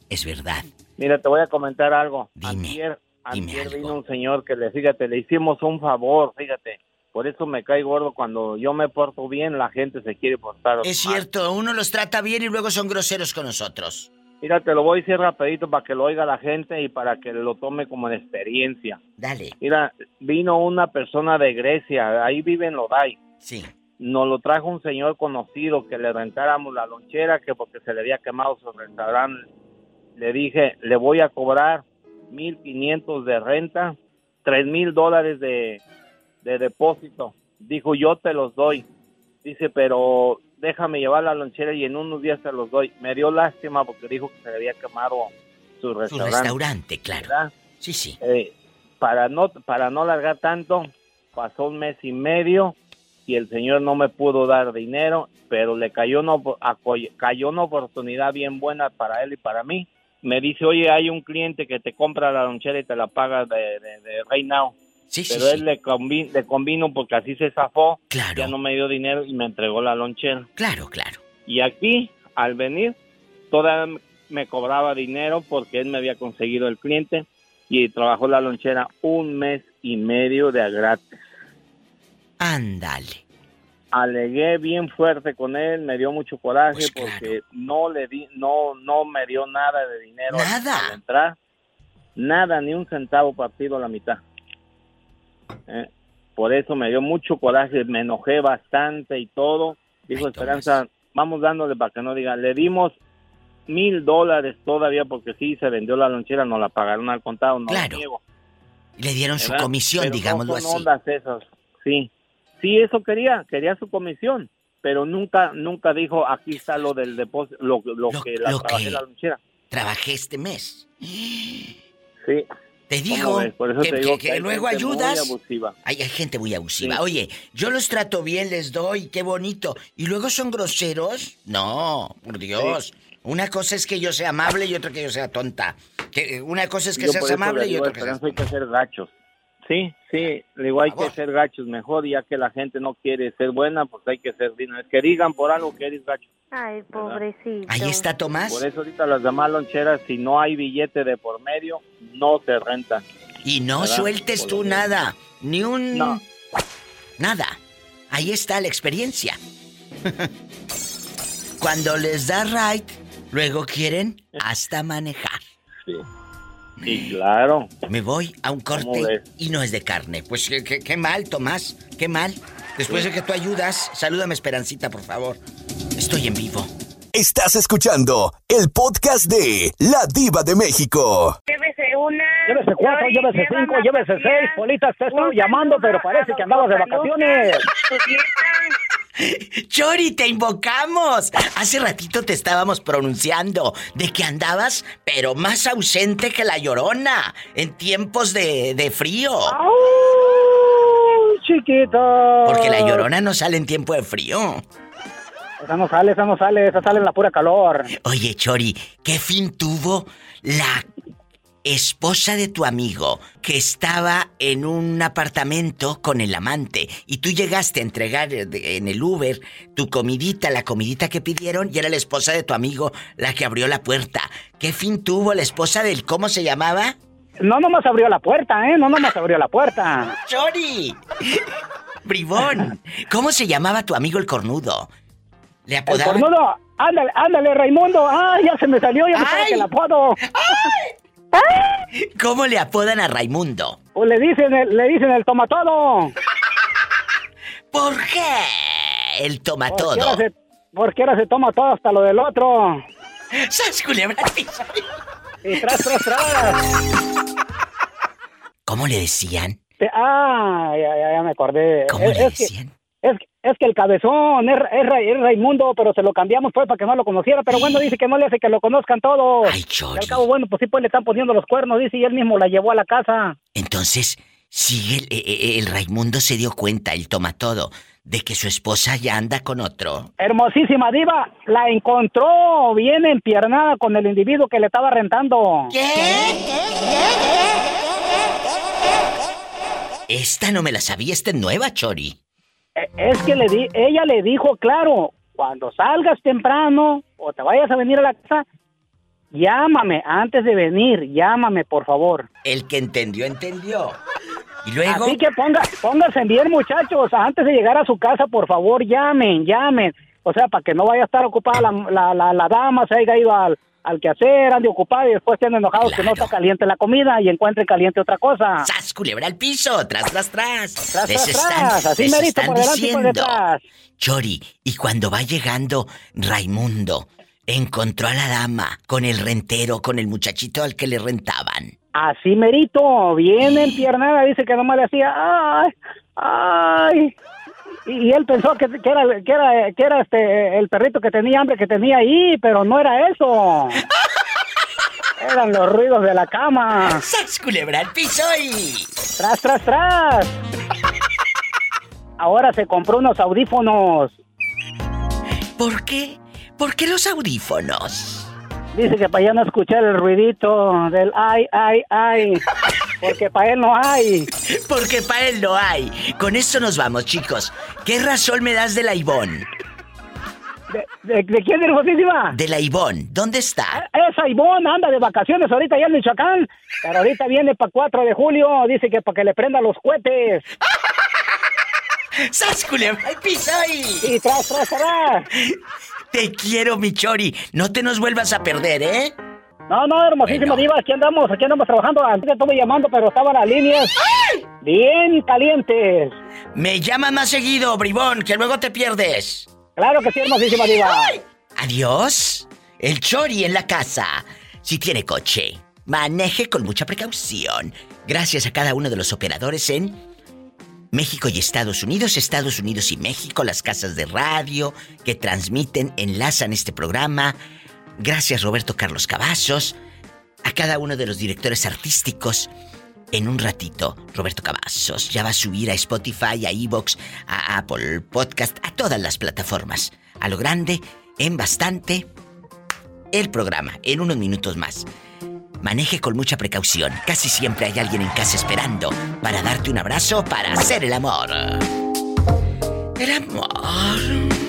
Es verdad. Mira, te voy a comentar algo. Dime, Antier, dime antier vino un señor que le, fíjate, le hicimos un favor, fíjate. Por eso me cae gordo cuando yo me porto bien, la gente se quiere portar Es mal. cierto, uno los trata bien y luego son groseros con nosotros. Mira, te lo voy a decir rapidito para que lo oiga la gente y para que lo tome como de experiencia. Dale. Mira, vino una persona de Grecia, ahí vive en Lodai. Sí. Nos lo trajo un señor conocido que le rentáramos la lonchera, que porque se le había quemado su restaurante. Le dije, le voy a cobrar 1.500 de renta, tres mil dólares de, de depósito. Dijo, yo te los doy. Dice, pero déjame llevar la lonchera y en unos días te los doy. Me dio lástima porque dijo que se le había quemado su Su restaurante. restaurante, claro. ¿verdad? Sí, sí. Eh, para no para no largar tanto, pasó un mes y medio y el señor no me pudo dar dinero, pero le cayó una, cayó una oportunidad bien buena para él y para mí. Me dice, oye, hay un cliente que te compra la lonchera y te la paga de, de, de Right Now. Sí, pero sí. él le, convino porque así se zafó, Claro. ya no me dio dinero y me entregó la lonchera. Claro, claro. Y aquí, al venir, toda me cobraba dinero porque él me había conseguido el cliente y trabajó la lonchera un mes y medio de a gratis. Ándale. Alegué bien fuerte con él, me dio mucho coraje Pues porque no le di, no, no me dio nada de dinero Nada. al entrar, nada, ni un centavo partido a la mitad. Eh, Por eso me dio mucho coraje, me enojé bastante y todo. Dijo Esperanza, vamos dándole para que no diga, le dimos mil dólares todavía porque sí se vendió la lonchera, nos la pagaron al contado, no lo Claro. niego. Le dieron su comisión, Pero no digámoslo son así. ondas esas, sí. Sí, eso quería, quería su comisión, pero nunca nunca dijo, aquí está lo del depósito, lo, lo que la lo trabajé que- la lonchera. Trabajé este mes. Sí. Te ¿Cómo digo ves? Por eso que, te digo que- que que hay luego ayudas. Hay, hay gente muy abusiva. Sí. Oye, yo los trato bien, les doy, qué bonito. ¿Y luego son groseros? No, por Dios. Una cosa es que yo sea amable y otra que yo sea tonta. Que una cosa es que Yo seas amable le y otra que seas... Hay que ser gachos. Sí, sí, digo, hay que ser gachos mejor, ya que la gente no quiere ser buena, pues hay que ser digno. Es que digan por algo que eres gacho. Ay, pobrecito. Ahí está Tomás. Por eso ahorita las demás loncheras, si no hay billete de por medio, no se rentan. Y no ¿Verdad? sueltes Por tú nada. Ni un... No. Nada. Ahí está la experiencia. Cuando les da right, luego quieren hasta manejar. Sí. Sí, claro. Me voy a un corte y no es de carne. Pues qué, qué- qué mal, Tomás. Qué mal. Después de que tú ayudas, salúdame Esperancita, por favor. Estoy en vivo. Estás escuchando el podcast de La Diva de México. Llévese una. Llévese cuatro, llévese cinco, llévese seis. Polita, te estoy Un llamando, pero parece que andabas de vacaciones. Chori, te invocamos. Hace ratito te estábamos pronunciando de que andabas, pero más ausente que la llorona en tiempos de, de frío. chiquito. Porque la llorona no sale en tiempo de frío. Esa no sale, esa no sale, esa sale en la pura calor. Oye, Chori, ¿qué fin tuvo la esposa de tu amigo que estaba en un apartamento con el amante y tú llegaste a entregar eh, en el Uber tu comidita, la comidita que pidieron y era la esposa de tu amigo la que abrió la puerta? ¿Qué fin tuvo la esposa del cómo se llamaba? No nomás abrió la puerta, ¿eh? No nomás abrió la puerta. ¡Chori! Bribón, ¿cómo se llamaba tu amigo el cornudo? ¿Le El apodaban? cornudo, ándale, ándale, Raimundo. ¡Ay, ya se me salió, ya me Ay. sale el apodo! ¿Cómo le apodan a Raimundo? Pues le dicen el, le dicen el tomatodo. ¿Por qué? El toma Porque ahora se, porque ahora se toma todo hasta lo del otro. ¡Sas, culebra! Y tras, tras, tras. ¿Cómo le decían? Ah, ya, ya, ya me acordé. ¿Cómo es, le es que- decían? Es, que el cabezón es, es, es Raimundo, pero se lo cambiamos pues para que no lo conociera. Pero bueno, dice que no le hace que lo conozcan todos. Ay, Y al cabo, bueno, pues sí, pues le están poniendo los cuernos, dice, y él mismo la llevó a la casa. Entonces, si el, eh, eh, el Raimundo se dio cuenta, el toma todo, de que su esposa ya anda con otro. Hermosísima diva, la encontró bien empiernada con el individuo que le estaba rentando. Esta no me la sabía, esta es nueva, Chori. Es que le di, ella le dijo, claro, cuando salgas temprano o te vayas a venir a la casa, llámame antes de venir, llámame por favor. El que entendió, entendió. Y luego. Así que ponga, pónganse bien muchachos, antes de llegar a su casa, por favor, llamen, llamen. O sea, para que no vaya a estar ocupada la, la, la, la dama, se haya ido al, al quehacer, ande ocupada y después estén enojados que no está caliente la comida y encuentren caliente otra cosa. ¡Sas, culebra al piso! ¡Tras, tras, tras! Tras, así están por delante y por diciendo. detrás. Chori, y cuando va llegando Raimundo, encontró a la dama con el rentero, con el muchachito al que le rentaban. Así merito, bien empiernada, dice que nomás le hacía, ay, ay. Y, y él pensó que, que era, que era, que era este, el perrito que tenía hambre que tenía ahí, pero no era eso. Eran los ruidos de la cama. ¡Sas, culebra al piso y... Tras, tras, tras. Ahora se compró unos audífonos. ¿Por qué? ¿Por qué los audífonos? Dice que para ya no escuchar el ruidito del ay, ay, ay. Porque para él no hay. Porque para él no hay. Con esto nos vamos, chicos. ¿Qué razón me das de la Ivón? ¿De, de, de quién, hermosísima? De la Ivón. ¿Dónde está? Esa Ivonne anda de vacaciones ahorita ya en Michoacán. Pero ahorita viene para 4 de julio. Dice que para que le prenda los cohetes. ¡Sas, culebra piso y... Y tras, tras, tras. Te quiero, mi Chori. No te nos vuelvas a perder, ¿eh? No, no, hermosísima diva, aquí andamos, aquí andamos trabajando. Antes te estuve llamando, pero estaban las líneas bien calientes. Me llama más seguido, bribón, que luego te pierdes. Claro que sí, hermosísima diva. Adiós. El Chori en la casa. Si tiene coche, maneje con mucha precaución. Gracias a cada uno de los operadores en México y Estados Unidos, Estados Unidos y México, las casas de radio que transmiten, enlazan este programa. Gracias Roberto Carlos Cavazos, a cada uno de los directores artísticos. En un ratito, Roberto Cavazos ya va a subir a Spotify, a Evox, a Apple Podcast, a todas las plataformas. A lo grande, en bastante, el programa, en unos minutos más. Maneje con mucha precaución. Casi siempre hay alguien en casa esperando para darte un abrazo para hacer el amor. El amor.